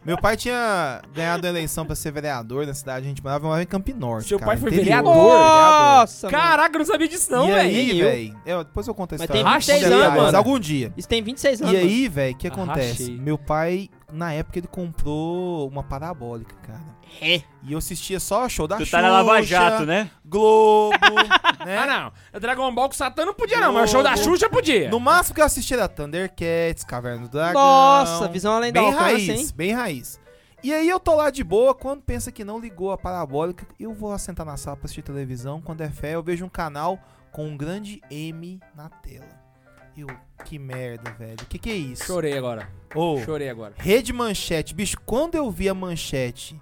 Meu pai tinha ganhado a eleição pra ser vereador na cidade. A gente morava, morava em Campo Norte. Seu cara, pai foi interior. vereador? Nossa. Caraca, eu não sabia disso não, e velho. aí, Nem eu. velho. eu- Depois eu conto a Mas história. tem com 26 detalhes, anos, mano. Algum dia. Isso tem 26 anos, E aí, velho, o que acontece? Arrachei. Meu pai, na época, ele comprou uma parabólica, cara. É. E eu assistia só show da Tu Xuxa, tá na Lava Jato, né? Globo, né? Ah, não. Dragon Ball com Satã não podia, não, mas o show da Globo. Xuxa podia. No máximo que eu assistia era Thundercats, Caverna do Dragão. Nossa, visão além da Bem alcance, raiz, hein? bem raiz. E aí eu tô lá de boa, quando pensa que não ligou a parabólica, eu vou lá sentar na sala pra assistir televisão, quando é fé, eu vejo um canal com um grande M na tela. Eu, que merda, velho. Que que é isso? Chorei agora. Ô, Chorei agora. Rede Manchete, bicho, quando eu vi a Manchete,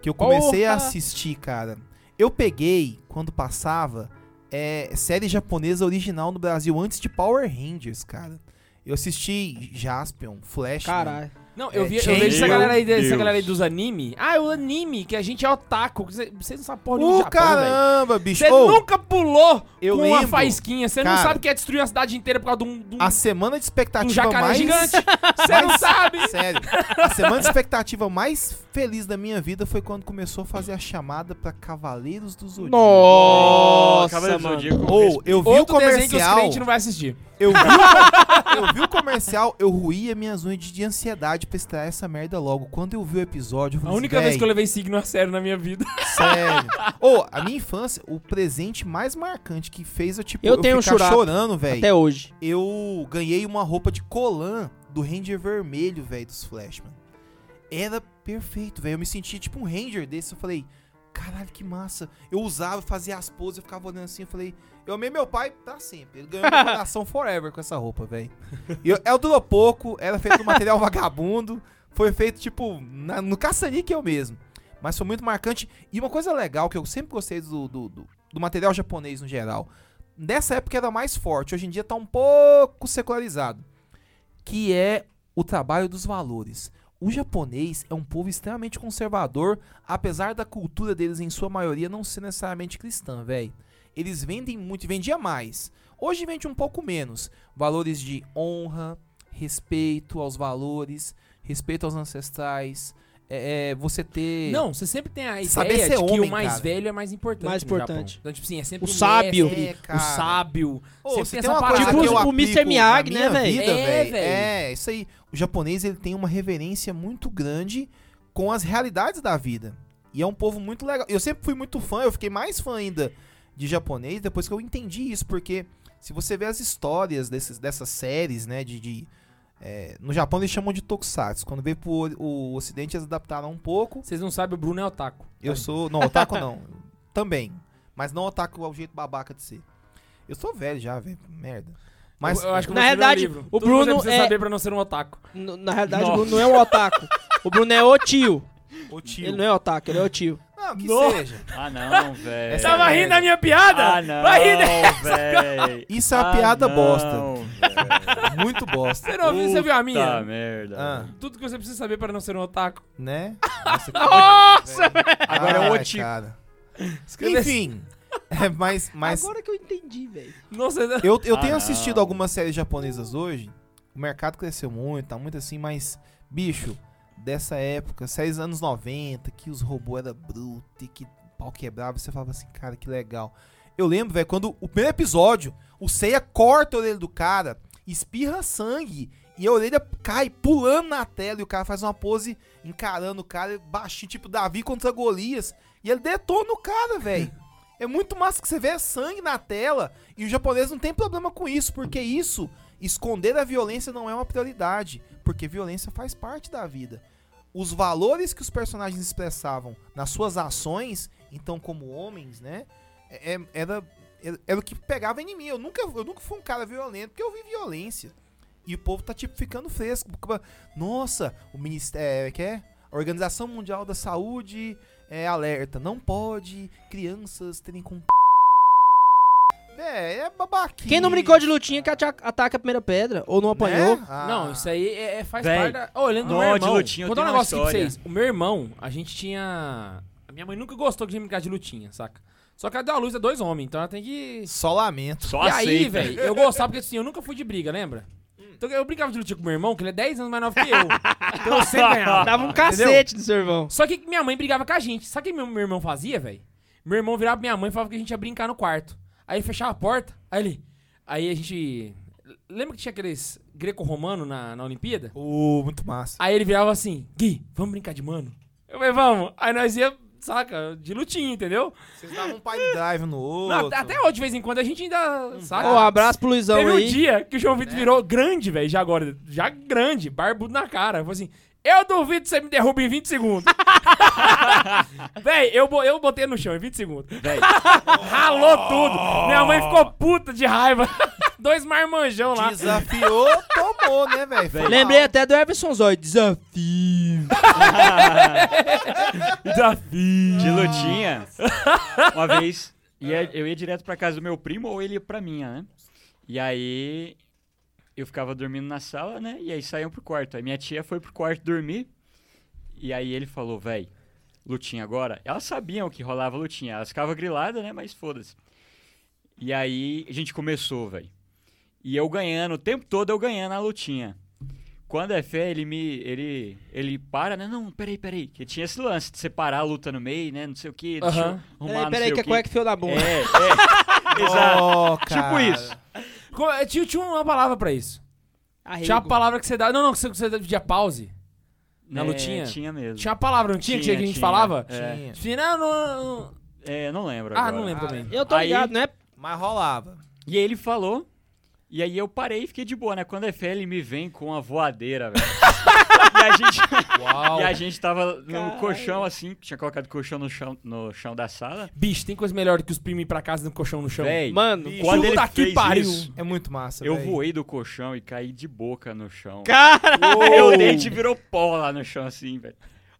que eu comecei a Porra! assistir, cara, eu peguei, quando passava, é, série japonesa original no Brasil, antes de Power Rangers, cara. Eu assisti Jaspion, Flash. Caralho. Não, eu, É, vi, eu Change. vejo essa galera aí, essa galera aí dos anime. Ah, o anime, que a gente é otaku. Você- Vocês não sabem porra nenhuma do Japão, caramba, bicho. Você Ô, nunca pulou eu com uma lembro, faísquinha. Você não sabe que é destruir a cidade inteira por causa de um, de um, a semana de um expectativa jacaré mais... gigante. Você não sabe. Sério, a semana de expectativa mais feliz da minha vida foi quando começou a fazer a chamada pra Cavaleiros do Zodíaco. Nossa, Cavaleiro do mano. Zodíaco, Ou, eu vi o Outro desenho que os comercial... não vai assistir. Eu vi, o- eu vi o comercial, eu ruía minhas unhas de ansiedade pra estrear essa merda logo. Quando eu vi o episódio, eu A falei única assim, vez que eu "Véi, levei signo a sério na minha vida. Sério. Ô, a minha infância, o presente mais marcante que fez eu, tipo, Eu tenho um ficar churato. chorando, velho. Até hoje. Eu ganhei uma roupa de colã do Ranger vermelho, velho, dos Flash, mano. Era perfeito, velho. Eu me sentia tipo um Ranger desse. Eu falei, caralho, que massa. Eu usava, fazia as poses, eu ficava olhando assim, eu falei, eu amei meu pai pra sempre. Ele ganhou meu coração forever com essa roupa, velho. Eu- Ela durou pouco, era feito do material vagabundo, foi feito, tipo, na- no caça-níquel mesmo. Mas foi muito marcante. E uma coisa legal, que eu sempre gostei do, do, do- do material japonês no geral, nessa época era mais forte, hoje em dia tá um pouco secularizado, que é o trabalho dos valores. O japonês é um povo extremamente conservador, apesar da cultura deles em sua maioria não ser necessariamente cristã, velho. Eles vendem muito, vendia mais. Hoje vende um pouco menos. Valores de honra, respeito aos valores, respeito aos ancestrais, é, é, você ter Não, você sempre tem a Saber ideia ser de que homem, o mais cara. velho é mais importante. Mais no Japão. importante. Então, tipo assim, é sempre O sábio. mestre, É, o sábio. Ô, Sempre se tem tem essa uma coisa parada. Tipo o Mr. Miyagi, né, vida, É, véi. É, isso aí. O japonês, ele tem uma reverência muito grande com as realidades da vida. E é um povo muito legal. Eu sempre fui muito fã, eu fiquei mais fã ainda de japonês depois que eu entendi isso, porque se você vê as histórias desses, dessas séries, né, de... de, é, no Japão eles chamam de tokusatsu. Quando veio pro o, o ocidente eles adaptaram um pouco. Vocês não sabem, o Bruno é otaku. Eu sou. Não, otaku não. Também. Mas não otaku ao jeito babaca de ser. Eu sou velho já, velho. Merda. Mas. eu, eu acho que eu Na realidade, livro. o você Bruno precisa é- saber pra não ser um otaku. N- Na realidade, Nossa. o Bruno não é um otaku. O Bruno é o tio. Ô tio. Ele não é otaku, ele é o tio. Não, que Nossa. seja. Ah, não, velho. Essa Tava é rindo da minha piada? Ah, não, Vai rir dessa. velho. Isso é uma Ah, piada não, bosta. velho. Muito bosta. Você não ouviu, você viu a minha? Merda. Ah. Tudo que você precisa saber para não ser um otaku. né? Nossa, Nossa, velho. Agora é o. Escreve Enfim. É, mas mas Agora que eu entendi, velho. Não sei. eu, eu Ah, tenho não. assistido algumas séries japonesas hoje. O mercado cresceu muito, tá muito assim, mas, bicho, dessa época, séries anos 90, que os robôs eram brutos e que pau quebrava, você falava assim, cara, que legal. Eu lembro, velho, quando o primeiro episódio, o Seiya corta a orelha do cara, espirra sangue e a orelha cai pulando na tela e o cara faz uma pose encarando o cara baixinho, tipo Davi contra Golias, e ele detona o cara, velho. É muito massa que você vê sangue na tela e o japonês não tem problema com isso, porque isso, esconder a violência não é uma prioridade, porque violência faz parte da vida. Os valores que os personagens expressavam nas suas ações, então como homens, né, é- é- era, era, era o que pegava em mim. Eu nunca, eu nunca fui um cara violento, porque eu vi violência. E o povo tá tipo ficando fresco. Nossa, o ministério, que é? A Organização Mundial da Saúde é alerta, não pode crianças terem com É, é babaquinha. Quem não brincou de lutinha que ataca a primeira pedra? Ou não apanhou? Né? Ah. Não, isso aí é, é- faz Véi, parte da... Ô, olhando do meu de irmão. lutinha, eu Vou dar um negócio aqui pra vocês. O meu irmão, a gente tinha... A minha mãe nunca gostou de brincar de lutinha, saca? Só que ela deu a luz a dois homens, então ela tem que... Só lamento. Só e aí, velho, eu gostava porque assim, eu nunca fui de briga, lembra? Então eu brincava de lutinha com meu irmão, que ele é 10 anos mais novo que eu. Então eu sempre ganhava. Dava um cacete do seu irmão. Só que minha mãe brigava com a gente. Sabe o que meu, meu irmão fazia, velho? Meu irmão virava pra minha mãe e falava que a gente ia brincar no quarto. Aí fechava a porta, aí ele. Aí a gente. Lembra que tinha aqueles greco-romano na, na Olimpíada? Uh, muito massa. Aí ele virava assim, Gui, vamos brincar de mano? Eu falei, vamos. Aí nós ia, saca, de lutinha, entendeu? Vocês davam um pai drive no Não, outro. até hoje, de vez em quando, a gente ainda, saca? Ô, um abraço pro Luizão Teve um aí. dia que o João Vitor virou grande, velho, já agora. Já grande, barbudo na cara. Falou assim, eu duvido que você me derruba em 20 segundos. véi, eu, eu botei no chão em 20 segundos. Véi, Ralou tudo. Minha mãe ficou puta de raiva. Dois marmanjão lá. Desafiou, tomou, né, velho? Lembrei até do Everson Zoy. Desafio. Desafio. de lutinha. Uma vez, ia- eu ia direto pra casa do meu primo ou ele ia pra minha, né? E aí, eu ficava dormindo na sala, né? E aí saíam pro quarto. Aí minha tia foi pro quarto dormir. E aí ele falou, véi, lutinha agora. Elas sabiam que rolava lutinha. Elas ficavam griladas, né? Mas foda-se. E aí a gente começou, véi. E eu ganhando, o tempo todo eu ganhando a lutinha. Quando é fé, ele me. Ele, ele para, né? Não, peraí, peraí. Que tinha esse lance de separar a luta no meio, né? Não sei o que. Deixa eu Aham. arrumar Peraí, não peraí, que o a cueca fiou da bunda. É, é. Exato. Ó, Tipo isso. Tinha, tinha uma palavra pra isso. Arrego. Tinha uma palavra que você dá. Não, não, que você, que você pedia pause. Na É, lutinha? Tinha mesmo. Tinha uma palavra, não tinha, que a gente tinha. falava? É. Tinha. Assim, não, não, não. É, não lembro. Ah, agora. não lembro Ah, também. Eu tô Aí- ligado, né? Mas rolava. E aí ele falou. E aí eu parei e fiquei de boa, né? Quando é fé, ele me vem com uma voadeira, velho. E a gente, Uau. e a gente tava no Caralho. colchão, assim, tinha colocado o colchão no chão, no chão da sala. Bicho, tem coisa melhor do que os primos ir pra casa no colchão no chão. Véi, Mano, Bicho. quando ele fez pariu. isso, É muito massa, eu véi. voei do colchão e caí de boca no chão. cara. Meu dente virou pó lá no chão, assim, velho.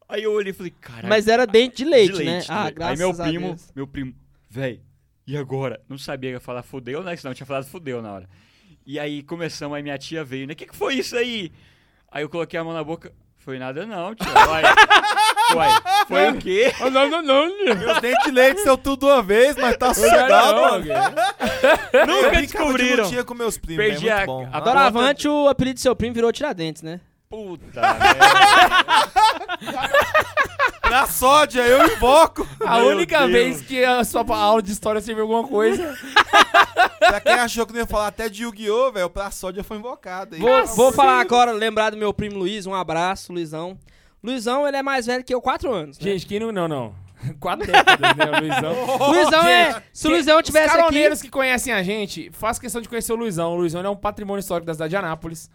Aí eu olhei e falei, caralho. Mas era dente de leite, de né? leite, Ah, velho. graças Aí meu a primo, Deus. meu primo, véi, e agora? Não sabia que ia falar fudeu, né? Senão eu tinha falado fudeu na hora. E aí começamos, aí minha tia veio, né? O que, que foi isso aí? Aí eu coloquei a mão na boca. Foi nada não, tia. Uai, Uai foi o quê? Não, não, não. Meus dentes de leite saiu tudo uma vez, mas tá não. Nunca Eu de descobriram. lutinha com meus primos, Perdi é muito a- bom. a- Doravante, o apelido do seu primo virou Tiradentes, né? Puta merda. Na sódia, eu invoco. A Meu única Deus. vez que a sua aula de história serviu alguma coisa. pra quem achou que não ia falar até de Yu-Gi-Oh!, velho, o pra sódia foi invocado. aí. Vou, vou falar agora, lembrar do meu primo Luiz, um abraço, Luizão. Luizão, ele é mais velho que eu, 4 anos. Né? Gente, quem não. Não, não. Quatro décadas, né, o Luizão? Luizão é. Se o Luizão Os tivesse aqui. caroneiros que conhecem a gente, faz questão de conhecer o Luizão. O Luizão é um patrimônio histórico da cidade de Anápolis.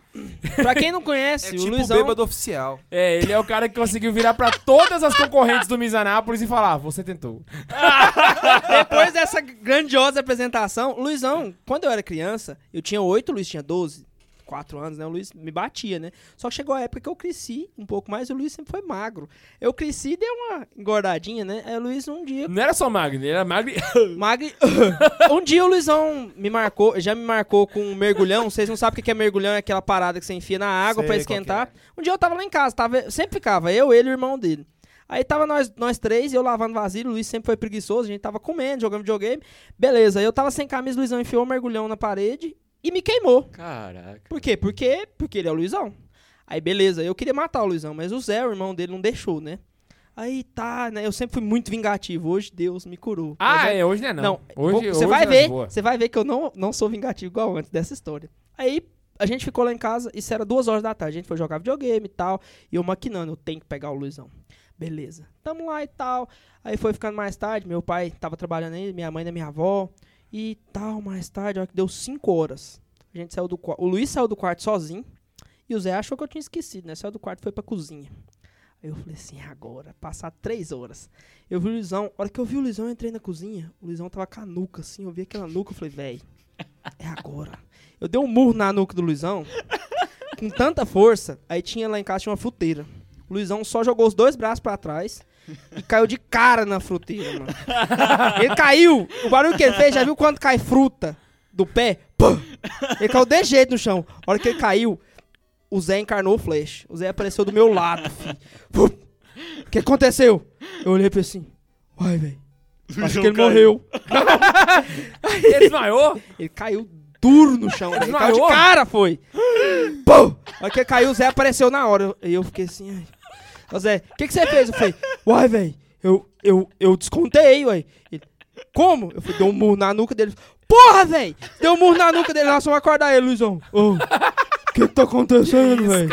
Pra quem não É conhece, tipo o o Luizão. bêbado oficial. É, ele é o cara que conseguiu virar pra todas as concorrentes do Miss Anápolis e falar: "Ah, você tentou. Depois dessa grandiosa apresentação, Luizão, quando eu era criança, eu tinha 8, o Luiz tinha 12. 4 anos, né? O Luiz me batia, né? Só que chegou a época que eu cresci um pouco mais e o Luiz sempre foi magro. Eu cresci e dei uma engordadinha, né? Aí o Luiz um dia Não era só magro, ele era magro. Magri. um dia o Luizão me marcou, já me marcou com um mergulhão. Vocês não sabem o que é mergulhão, é aquela parada que você enfia na água pra qual esquentar. que Um dia eu tava lá em casa, tava, sempre ficava, eu, ele e o irmão dele. Aí tava nós, nós três, eu lavando vasilha, o Luiz sempre foi preguiçoso, a gente tava comendo, jogando videogame. Beleza, eu tava sem camisa, o Luizão enfiou o mergulhão na parede e me queimou. Caraca. Por quê? Porque, porque ele é o Luizão. Aí beleza, eu queria matar o Luizão, mas o Zé, o irmão dele, não deixou, né? Aí tá, né? Eu sempre fui muito vingativo. Hoje Deus me curou. Ah, é- é, hoje não é não. não, hoje, você hoje vai é ver, você vai ver que eu não, não sou vingativo igual antes dessa história. Aí a gente ficou lá em casa, isso era duas horas da tarde, a gente foi jogar videogame e tal, e eu maquinando, eu tenho que pegar o Luizão. Beleza. Tamo lá e tal. Aí foi ficando mais tarde, meu pai tava trabalhando aí, minha mãe e minha avó, e tal, mais tarde, ó, que deu 5 horas. A gente saiu do o Luiz saiu do quarto sozinho, e o Zé achou que eu tinha esquecido, né? Saiu do quarto e foi pra cozinha. Aí eu falei assim, agora, passar três horas. Eu vi o Luizão, a hora que eu vi o Luizão, eu entrei na cozinha, o Luizão tava com a nuca, assim, eu vi aquela nuca, eu falei, véi, é agora. Eu dei um murro na nuca do Luizão, com tanta força, aí tinha lá em casa tinha uma fruteira. O Luizão só jogou os dois braços pra trás e caiu de cara na fruteira, mano. Ele caiu, o barulho que ele fez, já viu quando cai fruta do pé? Pum! Ele caiu de jeito no chão. A hora que ele caiu, o Zé encarnou o flash. O Zé apareceu do meu lado, filho. Pum! O que aconteceu? Eu olhei pra ele assim, uai, velho. Acho que ele morreu. Ele desmaiou? Ele caiu duro no chão. Ele caiu de cara, foi. Pum! A hora que ele caiu, o Zé apareceu na hora. E eu fiquei assim, ai. Ô Zé, o que, que você fez? Eu falei, uai, velho, eu, eu, eu descontei, uai. Ele, como? Eu fui, dei um murro na nuca dele. Porra, velho! Deu um murro na nuca dele. Nossa, vamos acordar ele, Luizão. Ô, o que que tá acontecendo, velho?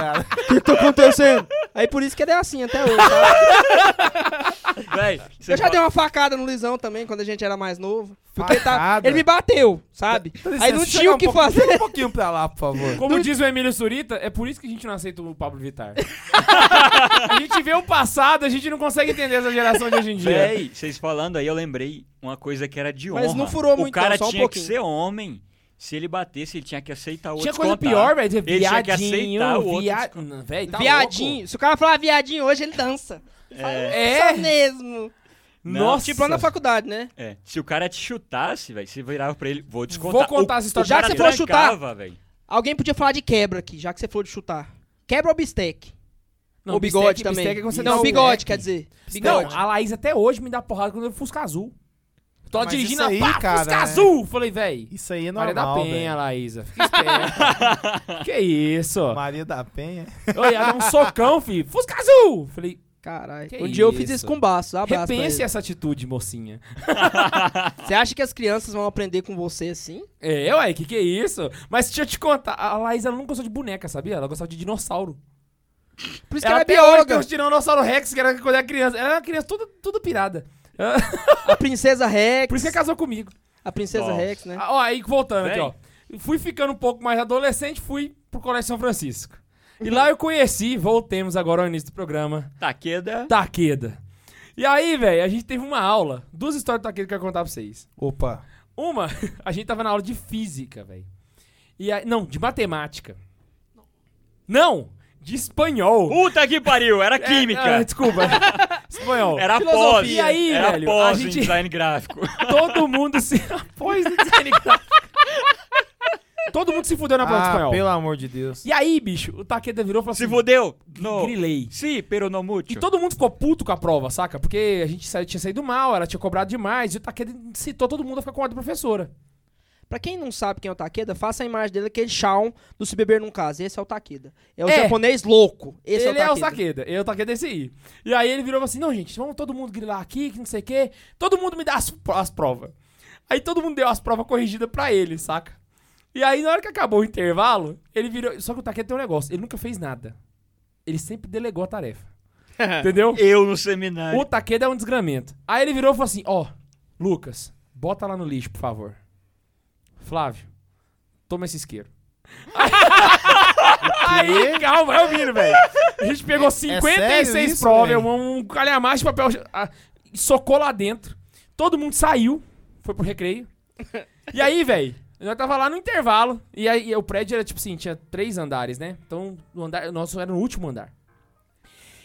O que tá acontecendo? Aí por isso que ele é assim até hoje, sabe? Véi, Eu já dei uma facada no Luizão também, quando a gente era mais novo. Porque ele, tá, ele me bateu, sabe? Dá Aí não tinha o um que pouco- fazer. um pouquinho pra lá, por favor. Como diz o Emílio Surita, é por isso que a gente não aceita o Pablo Vittar. a gente vê o passado, a gente não consegue entender essa geração de hoje em dia. Véi, vocês falando aí, eu lembrei uma coisa que era de honra. Mas não furou muito O cara não, só um tinha que pouquinho. ser homem. Se ele batesse, ele tinha que aceitar o outro Tinha coisa descontar. pior, velho. Ele tinha que Viadinho, aceitar o outro via... Não, tá viadinho. Se o cara falar viadinho hoje, ele dança. É, É? Só mesmo. Não, Nossa. Tipo lá na faculdade, né? é. Se o cara te chutasse, velho, você virava pra ele, vou descontar. Vou contar O- essa história. o Já que você for chutar-. Alguém podia falar de quebra aqui, já que você falou de chutar. Quebra ou bistec? Não, ou bigode bistec- também. bistec é quando você não, dá o bigode, quer dizer. Não, Bigode. a Laís até hoje me dá porrada quando eu Fusca Azul. Tô Mas dirigindo a aí, pá, cara, Fusca é- Azul. Falei, véi. Isso aí é Maria normal, da Penha. Laísa. Fica esperto. que isso? Maria da Penha. Eu ia dar um socão, filho. Fusca Azul. Falei, Caralho. Um dia eu fiz isso. com baço. Abraço repense essa atitude, mocinha. Você acha que as crianças vão aprender com você assim? É, ué, que que é isso? Mas deixa eu te contar, a Laís ela não gostou de boneca, sabia? Ela gostava de dinossauro. Por isso que ela ela é até hoje tem bióloga. uns Tiranossauro Rex, que era quando era criança. Ela era uma criança tudo, tudo pirada. A princesa Rex. Por isso que casou comigo. A princesa Nossa. Rex, né? Ah, Ó, aí voltando aqui, Véi. ó. Fui ficando um pouco mais adolescente, fui pro Colégio São Francisco. E lá eu conheci, voltemos agora ao início do programa, Taqueda. Taqueda. E aí, velho, a gente teve uma aula, duas histórias do Taqueda que eu quero contar pra vocês. Opa. Uma, a gente tava na aula de física, velho. E aí, não, de matemática. Não, de espanhol. Puta que pariu, era É, química. ah, desculpa. espanhol. Era Filosofia. pós. E aí, era velho, a pós em gente- design gráfico. Todo mundo se. Após o design gráfico. Todo mundo se fudeu na prova de Ah, espanhol. pelo amor de Deus. E aí, bicho, o Taqueda virou e falou Se assim: fudeu? No. Grilei. Sim, pero no E mucho. todo mundo ficou puto com a prova, saca? Porque a gente tinha saído mal, ela tinha cobrado demais, e o Taqueda incitou todo mundo a ficar com a da professora. Pra quem não sabe quem é o Takeda, faça a imagem dele, aquele Shawn do Se Beber Num Caso. Esse é o Takeda. É o É. japonês louco. Esse ele é é o Takeda. Taqueda, ele é o Taqueda esse aí. E aí ele virou e falou assim: não, gente, vamos todo mundo grilar aqui, que não sei o quê. Todo mundo me dá as, as provas. Aí todo mundo deu as provas corrigidas pra ele, saca? E aí, na hora que acabou o intervalo, ele virou. Só que o Taqueda tem um negócio, ele nunca fez nada. Ele sempre delegou a tarefa. Entendeu? Eu no seminário. O Taqueda é um desgramento. Aí ele virou e falou assim: Ó, Lucas, bota lá no lixo, por favor. Flávio, toma esse isqueiro. Aí, calma, vai ouvindo, velho. A gente pegou 56 sério isso, provas, velho? um, calhamaço de papel, ah, socou lá dentro. Todo mundo saiu, foi pro recreio. E aí, velho, nós tava lá no intervalo. E aí o prédio era tipo assim, tinha três andares, né? Então o andar, o nosso era no último andar.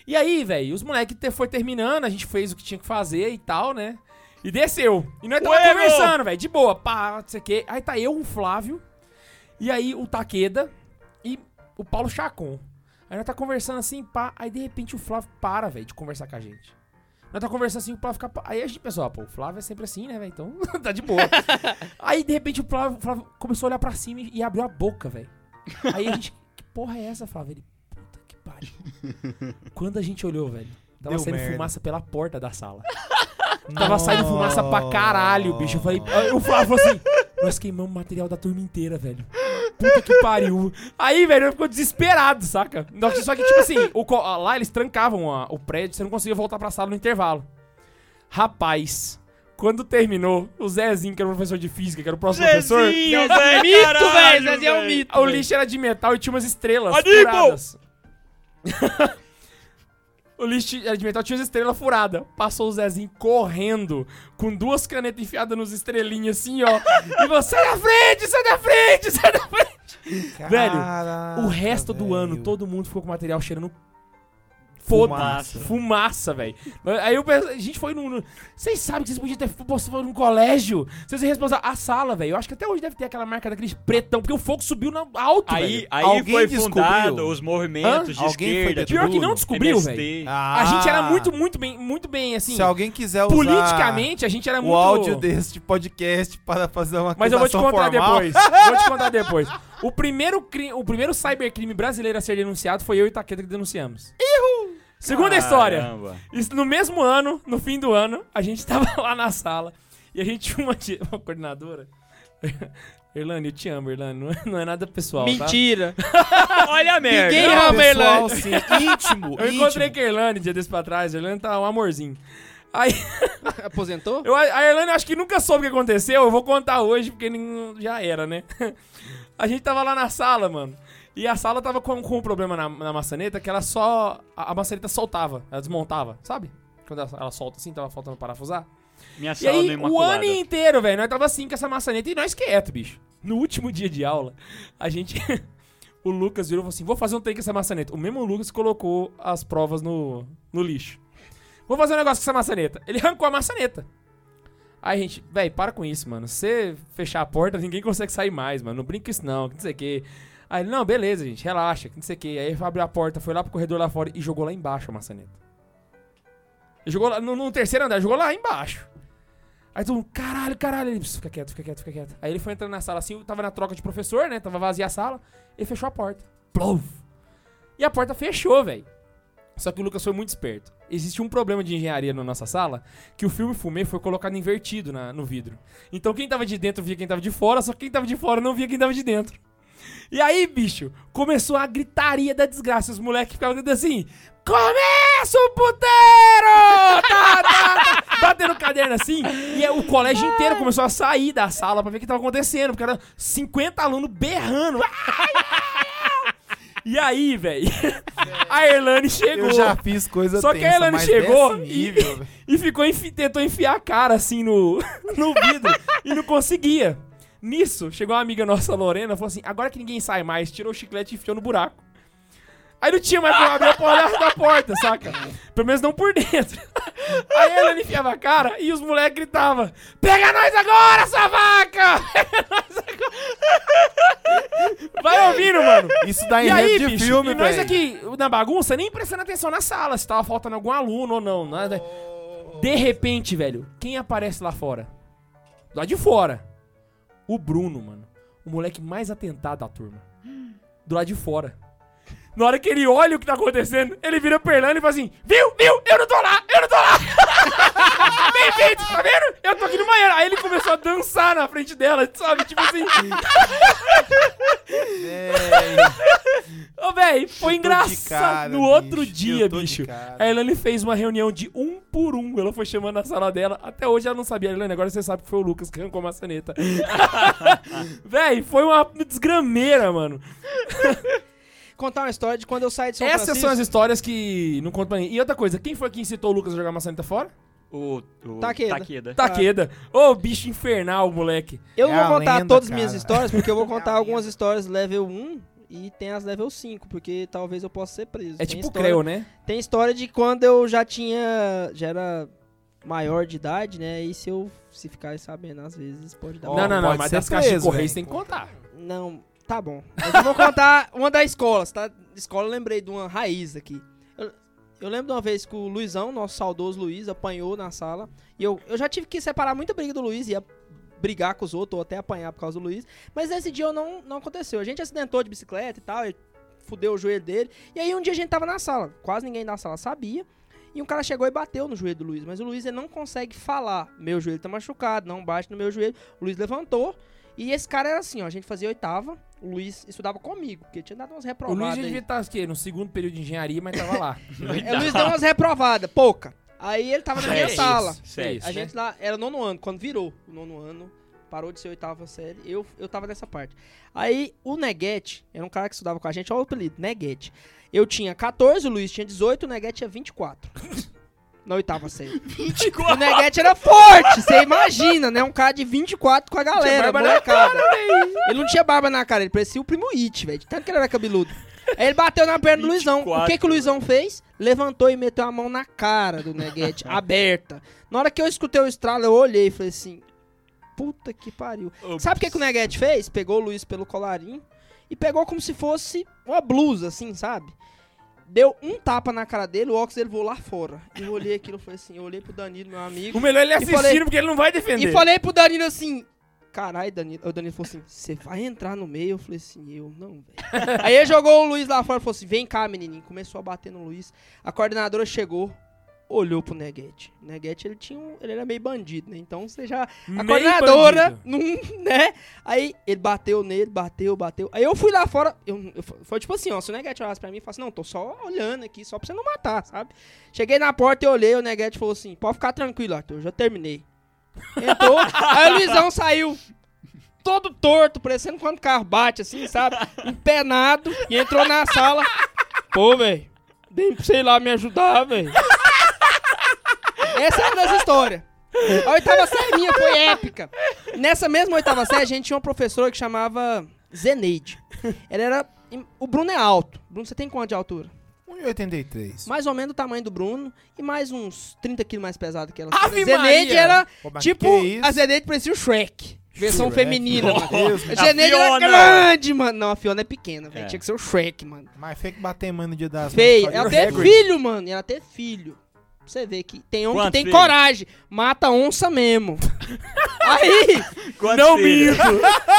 E aí, velho, os moleques foi terminando, a gente fez o que tinha que fazer e tal, né? E desceu. E nós tava conversando, velho, de boa, pá, não sei o quê. Aí tá eu, o Flávio, e aí o Taqueda e o Paulo Chacon. Aí nós tá conversando assim, pá, aí de repente o Flávio para, velho, de conversar com a gente. Nós tá conversando assim, o Flávio fica. Aí a gente pensou, ah, pô, o Flávio é sempre assim, né, velho? Então tá de boa. aí de repente o Flávio, o Flávio começou a olhar pra cima e, e abriu a boca, velho. Aí a gente, que porra é essa, Flávio? Ele, puta que pariu. Quando a gente olhou, velho, tava Deu saindo merda. fumaça pela porta da sala. Tava saindo fumaça pra caralho, bicho. Eu falei, aí o Flávio falou assim: Nós queimamos o material da turma inteira, velho. Puta que pariu. Aí, velho, eu ficou desesperado, saca? Só que, tipo assim, o lá eles trancavam a- o prédio, você não conseguia voltar pra sala no intervalo. Rapaz, quando terminou, o Zezinho, que era o professor de física, que era o próximo professor. Zezinho, Zé, mito, caralho, velho. Zezinho é um mito. O lixo era de metal e tinha umas estrelas Aníbal! o lixo de metal tinha umas estrelas furadas. Passou o Zezinho correndo, com duas canetas enfiadas nos estrelinhas assim, ó. e você, sai da frente, sai da frente, sai da frente. Velho, Caraca, o resto do velho. ano, todo mundo ficou com o material cheirando foda. Fumaça. Fumaça, velho. Aí eu penso, a gente foi num. Vocês sabem que vocês podiam ter postado num colégio? Vocês iam responsável. A sala, velho. Eu acho que até hoje deve ter aquela marca daquele pretão, porque o fogo subiu no alto, Aí, velho. aí Alguém foi descobriu? fundado os movimentos Hã? de Alguém foi esquerda. Pior que não descobriu, velho. Ah, A gente era muito, muito bem, muito bem, assim. Se alguém quiser usar Politicamente, a gente era o muito. áudio deste podcast para fazer uma Mas eu vou te contar formal, depois. Vou te contar depois. O primeiro, cri- o primeiro cybercrime brasileiro a ser denunciado foi eu e Taqueda que denunciamos. Segunda história. Caramba. Isso no mesmo ano, no fim do ano, a gente tava lá na sala e a gente tinha uma, uma coordenadora. Erlane, eu te amo, Erlane. Não é, não é nada pessoal, tá? Mentira. Olha a merda. Ninguém Não, ama pessoal, Erlane. sim, íntimo, Eu encontrei com a Erlane dia desse pra trás. A Erlane tá um amorzinho. Aí, Aposentou? eu, a Erlane acho que nunca soube o que aconteceu. Eu vou contar hoje, porque nem- já era, né? A gente tava lá na sala, mano. E a sala tava com, com um problema na, na maçaneta que ela só. A, a maçaneta soltava, ela desmontava, sabe? Quando ela, ela solta assim, tava faltando parafusar. Minha E sala no aí, o ano inteiro, velho, nós tava assim com essa maçaneta e nós quieto, bicho. No último dia de aula, a gente. o Lucas virou e falou assim: vou fazer um take com essa maçaneta. O mesmo Lucas colocou as provas no, no lixo. Vou fazer um negócio com essa maçaneta. Ele arrancou a maçaneta. Aí gente, velho, para com isso, mano. Você fechar a porta, ninguém consegue sair mais, mano. Não brinca isso, não, que não sei o quê. Aí ele, não, beleza, gente, relaxa, que não sei o quê. Aí ele abriu a porta, foi lá pro corredor lá fora e jogou lá embaixo a maçaneta. Ele jogou lá no, no terceiro andar, jogou lá embaixo. Aí todo mundo, caralho, caralho. Ele, "Pss, fica quieto, fica quieto, fica quieto. Aí ele foi entrando na sala assim, tava na troca de professor, né? Tava vazia a sala. Ele fechou a porta. Plouf. E a porta fechou, velho. Só que o Lucas foi muito esperto. Existe um problema de engenharia na nossa sala, que o filme Fumê foi colocado invertido na- no vidro. Então quem tava de dentro via quem tava de fora, só que quem tava de fora não via quem tava de dentro. E aí, bicho, começou a gritaria da desgraça. Os moleques ficavam dentro assim: Começa o puteiro! Tá, tá, tá. Batendo o caderno assim. E aí o colégio inteiro começou a sair da sala pra ver o que tava acontecendo. Porque era 50 alunos berrando. E aí, velho, a Erlane chegou. Eu já fiz coisa Só que a tensa, mas chegou e- nível, velho. E ficou enfi- tentou enfiar a cara assim no, no vidro e não conseguia. Nisso, chegou uma amiga nossa, Lorena, falou assim: agora que ninguém sai mais, tirou o chiclete e enfiou no buraco. Aí não tinha mais como abrir a porta da porta, saca? Pelo menos não por dentro. Aí ela enfiava a cara e os moleques gritavam: Pega nós agora, sua vaca! Pega nós agora! Vai ouvindo, mano. Isso dá em aí, de bicho, filme, e nós aqui na bagunça, nem prestando atenção na sala, se tava faltando algum aluno ou não. Nada. De repente, velho, quem aparece lá fora? Lá de fora. O Bruno, mano. O moleque mais atentado da turma. Do lado de fora. Na hora que ele olha o que tá acontecendo, ele vira perlando e fala assim: Viu, viu? Eu não tô lá, eu não tô lá! Bem feito, tá vendo? Eu tô aqui no banheiro. Aí ele começou a dançar na frente dela, sabe? Tipo assim. Ô, véi, foi engraçado. cara, no outro bicho, dia, bicho, a Elane fez uma reunião de um por um. Ela foi chamando na sala dela. Até hoje ela não sabia. Elane, agora você sabe que foi o Lucas que arrancou a maçaneta. véi, foi uma desgrameira, mano. Contar uma história de quando eu saí de São Essas Francisco. são as histórias que não contam pra ninguém. E outra coisa, quem foi que incitou o Lucas a jogar maçaneta fora? O, o Taqueda. Taqueda. Taqueda. Ô, bicho infernal, moleque. Eu É vou contar lenda, todas as minhas histórias, porque eu vou contar É algumas histórias level 1 e tem as level 5, porque talvez eu possa ser preso. É Tem tipo história- Creu, né? Tem história de quando eu já tinha. já era maior de idade, né? E se eu se ficar sabendo, às vezes pode dar. Ó, não, não, não. Mas das caixas de preso, correio velho. você tem que contar. Não, tá bom. Mas eu vou contar uma da escola, tá? Escola eu lembrei de uma raiz aqui. Eu, eu lembro de uma vez que o Luizão, nosso saudoso Luiz, apanhou na sala. E eu, eu já tive que separar muita briga do Luiz, ia brigar com os outros, ou até apanhar por causa do Luiz. Mas nesse dia não, não aconteceu. A gente acidentou de bicicleta e tal, ele fudeu o joelho dele. E aí um dia a gente tava na sala, quase ninguém da sala sabia. E um cara chegou e bateu no joelho do Luiz. Mas o Luiz ele não consegue falar. Meu joelho tá machucado, não bate no meu joelho. O Luiz levantou. E esse cara era assim, ó. A gente fazia oitava. O Luiz estudava comigo, porque tinha dado umas O reprovadas. Luiz já aí. devia estar o quê? no segundo período de engenharia, mas tava lá. É, o Luiz deu umas reprovadas, pouca. Aí ele tava na minha Seis. sala. Seis. A gente lá, era nono ano, quando virou o nono ano, parou de ser oitava série, eu, eu tava nessa parte. Aí o Neguete, era um cara que estudava com a gente, olha o apelido, Neguete. Eu tinha 14, o Luiz tinha 18, o Neguete tinha 24. Na oitava série. O Neguete era forte, você imagina, né? Um cara de 24 com a galera, barba na molecada. Ele não tinha barba na cara, ele parecia o primo It, velho. Tanto que ele era cabeludo. Aí ele bateu na perna do Luizão. O que 24, que o Luizão fez? Levantou e meteu a mão na cara do Neguete, aberta. Na hora que eu escutei o estralo, eu olhei e falei assim: Puta que pariu. Sabe o que, que o Neguete fez? Pegou o Luiz pelo colarinho e pegou como se fosse uma blusa, assim, sabe? Deu um tapa na cara dele, o óculos dele voou lá fora. E eu olhei aquilo e falei assim: eu olhei pro Danilo, meu amigo. o melhor é ele assistindo, falei- porque ele não vai defender. E falei pro Danilo assim: Caralho, Danilo. O Danilo falou assim: Você vai entrar no meio? Eu falei assim: Eu não, velho. Aí ele jogou o Luiz lá fora e falou assim: Vem cá, menininho. Começou a bater no Luiz. A coordenadora chegou, olhou pro Neguete. O Neguete, ele tinha um, Ele era meio bandido, né? Então você já. A Meio coordenadora, não, né? Aí ele bateu nele, bateu, bateu. Aí eu fui lá fora. Eu, eu- foi tipo assim: Ó, se o Neguete olhasse pra mim e falasse: Não, tô só olhando aqui, só pra você não matar, sabe? Cheguei na porta e olhei. O Neguete falou assim: Pode ficar tranquilo, Arthur, eu já terminei. Entrou. aí o Luizão saiu todo torto, parecendo quando o carro bate, assim, sabe? Empenado. E entrou na sala. Pô, velho. Você ir lá me ajudar, velho. Essa é uma das histórias. A oitava série minha foi épica. Nessa mesma oitava série, a gente tinha uma professora que chamava Zeneide. Ela era. O Bruno é alto. Bruno, você tem quanto de altura? 1,83. Mais ou menos o tamanho do Bruno e mais uns 30 quilos mais pesado que ela. Ave Zeneide Maria! era Pô, mas tipo. que isso? A Zeneide parecia o Shrek. Versão Shrek, feminina, mano. Deus. A Zeneide era Fiona. grande, mano. Não, a Fiona é pequena, velho. É. Tinha que ser o Shrek, mano. Mas feio que bater mano no dia das mães, Ela de teve Hagrid. filho, mano. Ela teve filho. Pra você ver que tem Quantos que tem filhos? coragem. Mata onça mesmo. Aí, Quantos Não filhos?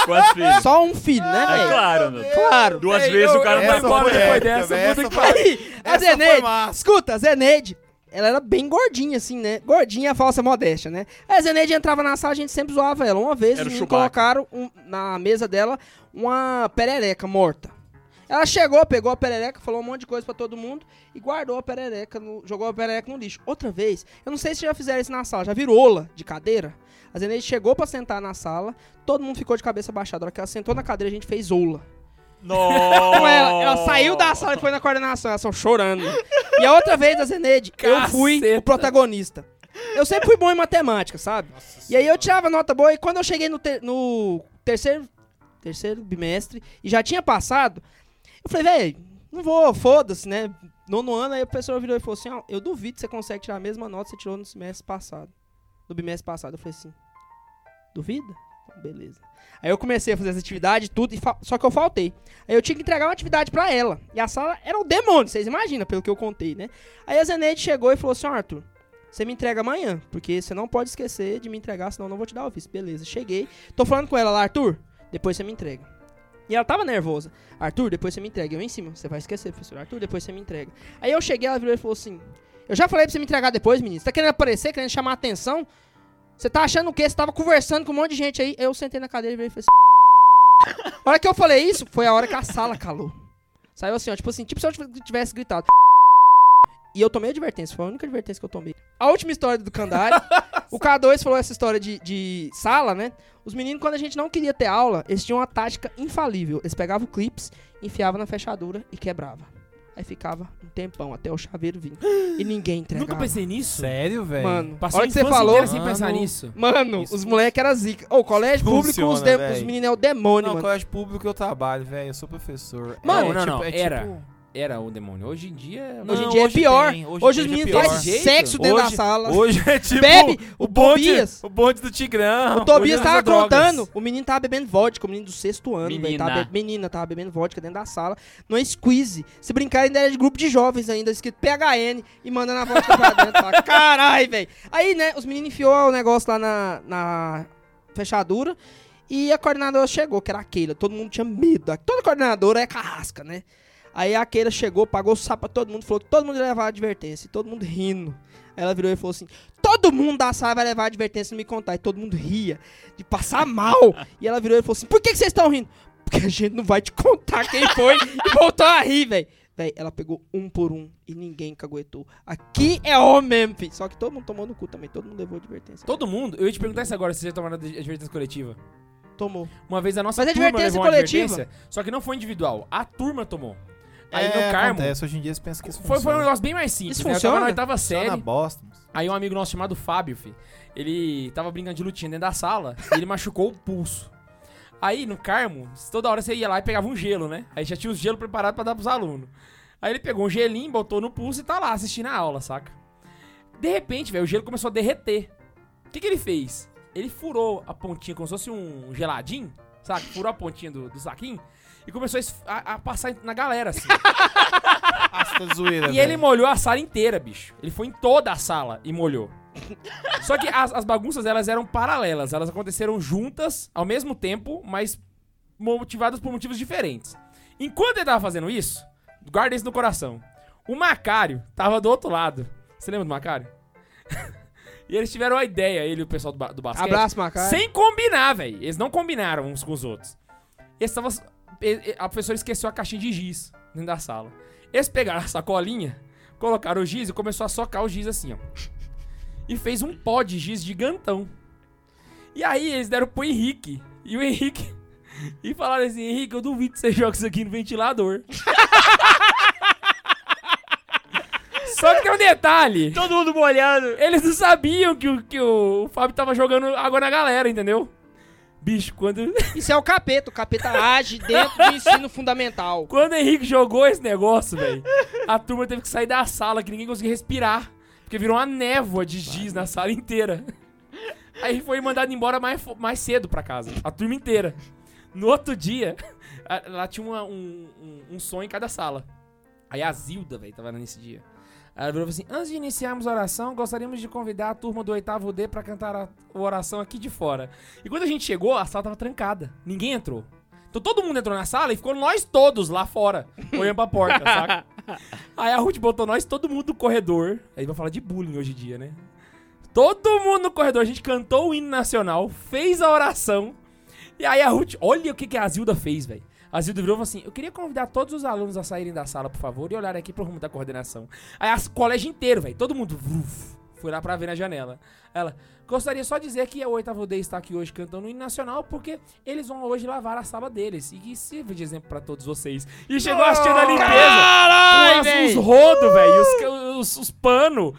Quantos filhos? só um filho, né, É velho? claro, meu. Claro. Duas Ei, vezes eu- o cara vai embora depois dessa. essa que foi-. Aí, a Zeneide, escuta, a Zeneide, ela era bem gordinha, assim, né? Gordinha, falsa modéstia, né? A Zeneide entrava na sala, a gente sempre zoava ela. Uma vez, Era Chewbacca. colocaram um- na mesa dela uma perereca morta. Ela chegou, pegou a perereca, falou um monte de coisa pra todo mundo e guardou a perereca, no- jogou a perereca no lixo. Outra vez, eu não sei se já fizeram isso na sala, já viram ola de cadeira? A Zeneide chegou pra sentar na sala, todo mundo ficou de cabeça baixada. A hora que ela sentou na cadeira, a gente fez ola. Nossa. com ela. Ela saiu da sala e foi na coordenação, elas são chorando. E a outra vez, a Zenede, eu fui Caceta. o protagonista. Eu sempre fui bom em matemática, sabe? E aí eu tirava nota boa e quando eu cheguei no, ter- no terceiro, terceiro bimestre e já tinha passado, eu falei, velho, não vou, foda-se, né? Nono ano, aí o professor virou e falou assim, ó, eu duvido que você consegue tirar a mesma nota que você tirou no semestre passado. No bimestre passado. Eu falei assim, duvida? Beleza. Aí eu comecei a fazer as atividades, tudo, e só que eu faltei. Aí eu tinha que entregar uma atividade pra ela. E a sala era o demônio, vocês imaginam, pelo que eu contei, né? Aí a Zeneide chegou e falou assim, Arthur, você me entrega amanhã, porque você não pode esquecer de me entregar, senão eu não vou te dar o visto. Beleza, cheguei. Tô falando com ela lá, Arthur, depois você me entrega. E ela tava nervosa. Arthur, depois você me entrega. Eu em cima, você vai esquecer, professor. Arthur, depois você me entrega. Aí eu cheguei, ela virou e falou assim, eu já falei pra você me entregar depois, menino. Você tá querendo aparecer, querendo chamar atenção? Você tá achando o quê? Você tava conversando com um monte de gente aí. Eu sentei na cadeira e virei e falei assim. A hora que eu falei isso, foi a hora que a sala calou. Saiu assim, ó, tipo assim, tipo se eu tivesse gritado. E eu tomei advertência, foi a única advertência que eu tomei. A última história do Kandari, o K2 falou essa história de, de sala, né? Os meninos, quando a gente não queria ter aula, eles tinham uma tática infalível. Eles pegavam clips, enfiavam na fechadura e quebrava. Aí ficava um tempão até o chaveiro vir. E ninguém entregava. Nunca pensei nisso. Sério, velho? Mano, Passei a hora que você falou, sem pensar nisso. Mano, Isso os moleques eram zica. Ô, colégio público, os, Funciona, de- véi. os meninos é o demônio, Não, mano. colégio público eu trabalho, velho. Eu sou professor. Mano, é, não, tipo, não, é era. tipo- Era o demônio. Hoje em dia. Hoje em Não, dia é hoje pior. tem, Hoje, hoje os tem meninos pior. fazem sexo dentro da Hoje- sala. Hoje é tipo Bebe, o, o bonde, Tobias. o bonde do Tigrão. O Tobias tava contando, o menino tava bebendo vodka, o menino do sexto ano, velho. Menina. Tava be- menina, tava bebendo vodka dentro da sala, no squeeze. Se brincar, ainda era de grupo de jovens ainda, escrito PHN, e mandando a vodka pra dentro. Caralho, velho. Aí, né, os meninos enfiou o negócio lá na, na fechadura, e a coordenadora chegou, que era a Keila. Todo mundo tinha medo. Toda coordenadora é carrasca, né? Aí a Keila chegou, pagou o sapo pra todo mundo, falou que todo mundo ia levar advertência, e todo mundo rindo. Aí ela virou e falou assim: todo mundo da sala vai levar advertência e me contar. E todo mundo ria, de passar mal. e ela virou e falou assim: por que, que vocês estão rindo? Porque a gente não vai te contar quem foi. e voltou a rir, velho. Véi, ela pegou um por um e ninguém caguetou. Aqui é homem mesmo, filho. Só que todo mundo tomou no cu também, todo mundo levou advertência. Todo mundo. Eu ia te perguntar isso agora, se você já tomaram ad- advertência coletiva. tomou. Uma vez a nossa Mas turma advertência levou coletiva? advertência, só que não foi individual. A turma tomou. Aí é, no Carmo. acontece. Hoje em dia você pensa que isso Foi, foi um funciona. negócio bem mais simples. Isso né? Eu tava funciona? na oitava Só na série. bosta. Aí um amigo nosso chamado Fábio, fi, ele tava brincando de lutinha dentro da sala e ele machucou o pulso. Aí no Carmo, toda hora você ia lá e pegava um gelo, né? Aí já tinha os gelo preparado pra dar pros alunos. Aí ele pegou um gelinho, botou no pulso e tá lá assistindo a aula, saca? De repente, velho, o gelo começou a derreter. O que que ele fez? Ele furou a pontinha como se fosse um geladinho, saca? Furou a pontinha do, do saquinho e começou a a, passar na galera, assim. Asta zoeira, E ele velho. molhou a sala inteira, bicho. Ele foi em toda a sala e molhou. Só que as, as bagunças, elas eram paralelas. Elas aconteceram juntas, ao mesmo tempo, mas motivadas por motivos diferentes. Enquanto ele tava fazendo isso, guarda isso no coração. O Macário tava do outro lado. Você lembra do Macário? e eles tiveram a ideia, ele e o pessoal do, ba do basquete. Abraço, Macai. Sem combinar, velho. Eles não combinaram uns com os outros. Eles tavam, e- e- a professora esqueceu a caixinha de giz dentro da sala. Eles pegaram a sacolinha, colocaram o giz e começou a socar o giz assim, ó. E fez um pó de giz gigantão. E aí eles deram pro Henrique. E o Henrique. E falaram assim: Henrique, eu duvido que você joga isso aqui no ventilador. Só que tem um detalhe. Todo mundo molhando. Eles não sabiam que o, que o Fábio tava jogando água na galera, entendeu? Bicho, quando, Isso é o capeta. O capeta age dentro do ensino fundamental. quando o Henrique jogou esse negócio, velho, a turma teve que sair da sala, que ninguém conseguia respirar. Porque virou uma névoa de giz na sala inteira. Aí foi mandado embora mais, mais cedo pra casa. A turma inteira. No outro dia, lá tinha uma- um, um, um som em cada sala. Aí a Zilda, velho, tava nesse dia. Ela virou assim: Antes de iniciarmos a oração, gostaríamos de convidar a turma do oitavo D pra cantar a, a oração aqui de fora. E quando a gente chegou, a sala tava trancada. Ninguém entrou. Então todo mundo entrou na sala e ficou nós todos lá fora, olhando pra porta, saca? Aí a Ruth botou nós, todo mundo no corredor. Aí vai falar de bullying hoje em dia, né? Todo mundo no corredor. A gente cantou o hino nacional, fez a oração. E aí a Ruth, olha o que, que a Zilda fez, velho. A Zilda virou e falou assim: Eu queria convidar todos os alunos a saírem da sala, por favor, e olhar aqui pro rumo da coordenação. Aí o colégio inteiro, velho, todo mundo vruf, Fui lá pra ver na janela. Ela, gostaria só de dizer que a oitavo D está aqui hoje cantando o hino nacional porque eles vão hoje lavar a sala deles. E que sirva de exemplo pra todos vocês. E chegou assistindo a limpeza. Caralho, com as- véi. os rodos, velho, os, os, os panos.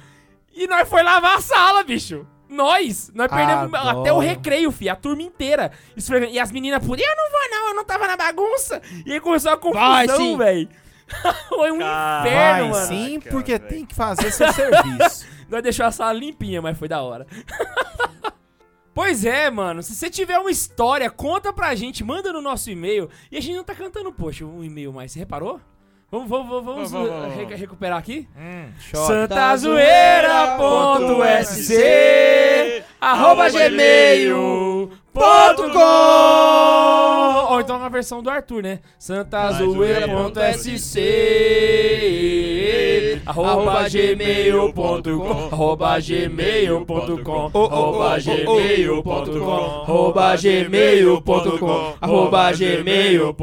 E nós foi lavar a sala, bicho. Nós, nós perdemos Adoro. até o recreio, fi, a turma inteira. esfregando. E as meninas, por eu não vou não, eu não tava na bagunça. E aí começou a confusão, velho. Foi um Cara, inferno, Vai mano. sim, Caraca, porque velho. tem que fazer seu serviço. Nós deixou a sala limpinha, mas foi da hora. pois é, mano. Se você tiver uma história, conta pra gente, manda no nosso e-mail. E a gente não tá cantando, poxa, um e-mail mais. Você reparou? Vamos, vamos, vamos, vamos, Vamos, vamos, vamos. re- recuperar aqui? hum, santazoeira.sc arroba gmail ponto com Ou então a versão do Arthur, né? santazoeira.sc arroba gmail.com arroba gmail.com arroba gmail.com arroba gmail.com arroba gmail.com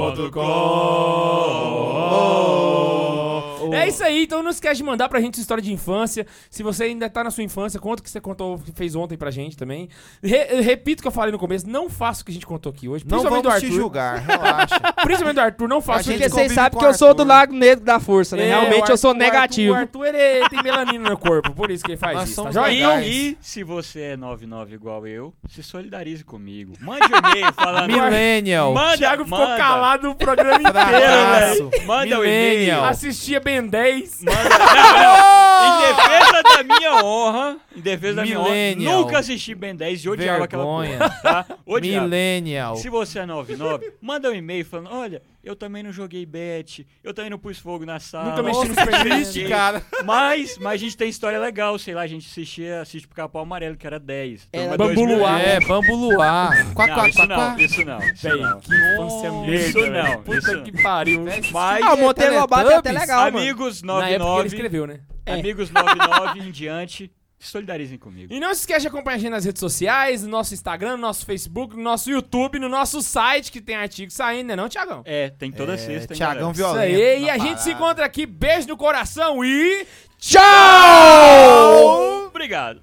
É isso aí, então não esquece de mandar pra gente sua história de infância. Se você ainda tá na sua infância, conta o que você contou, fez ontem pra gente também. Re- repito o que eu falei no começo, não faça o que a gente contou aqui hoje. Não Principalmente vamos do te Arthur. julgar, relaxa. Principalmente do Arthur, não faça. A gente Porque vocês sabem que eu sou do Arthur. Lago Negro da Força, né? É, Realmente o eu sou Arthur- negativo. O Arthur, ele, ele tem melanina no corpo, por isso que ele faz Nós isso, tá joia? E, se você é 99 igual eu, se solidarize comigo. Mande um e-mail falando. Millennial. O Manda, Thiago ficou manda. calado o programa inteiro, velho. Manda um Millennial. e-mail. Assistia Ben 10. Manda, não, não. Em defesa da minha honra, em defesa da minha honra, Millennial. nunca assisti Ben 10 e odiava Vergonha. aquela porra, tá? Odiava. Millennial. Se você é 99, manda um e-mail falando, olha, eu também não joguei bet, eu também não pus fogo na sala. Nunca mexi no triste, cara. Mas, mas a gente tem história legal, sei lá, a gente assistia, assiste pro Capão Amarelo, que era 10. Era Bambu 2000. Luar. É, bambu luar. Quá, Não, quá, isso quá, não, quá. isso não, isso Véi, não. que infância merda, Isso não, Puta isso que pariu. Mas, Ah, o Monteiro Lobato é até legal, mano. amigos Na época ele 99, escreveu, né? É. amigos 99 em diante, solidarizem comigo. E não se esquece de acompanhar a gente nas redes sociais, no nosso Instagram, no nosso Facebook, no nosso YouTube, no nosso site, que tem artigo saindo, né não, Tiagão? É, tem toda É, sexta, Thiagão galera? Isso violento. aí, e a gente se encontra aqui, beijo no coração e... Tchau! Obrigado.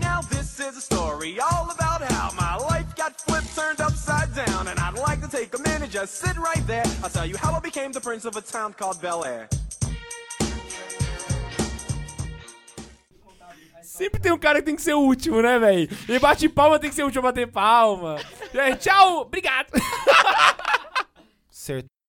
Now this is a story all about how my life got flipped, turned upside down, and I'd like to take a minute, just sit right there. I'll tell you how I became the prince of a town called Bel Air. Sempre tem um cara que tem que ser o último, né, velho? E bate palma tem que ser o último a bater palma. Aí, tchau, obrigado. Certeza.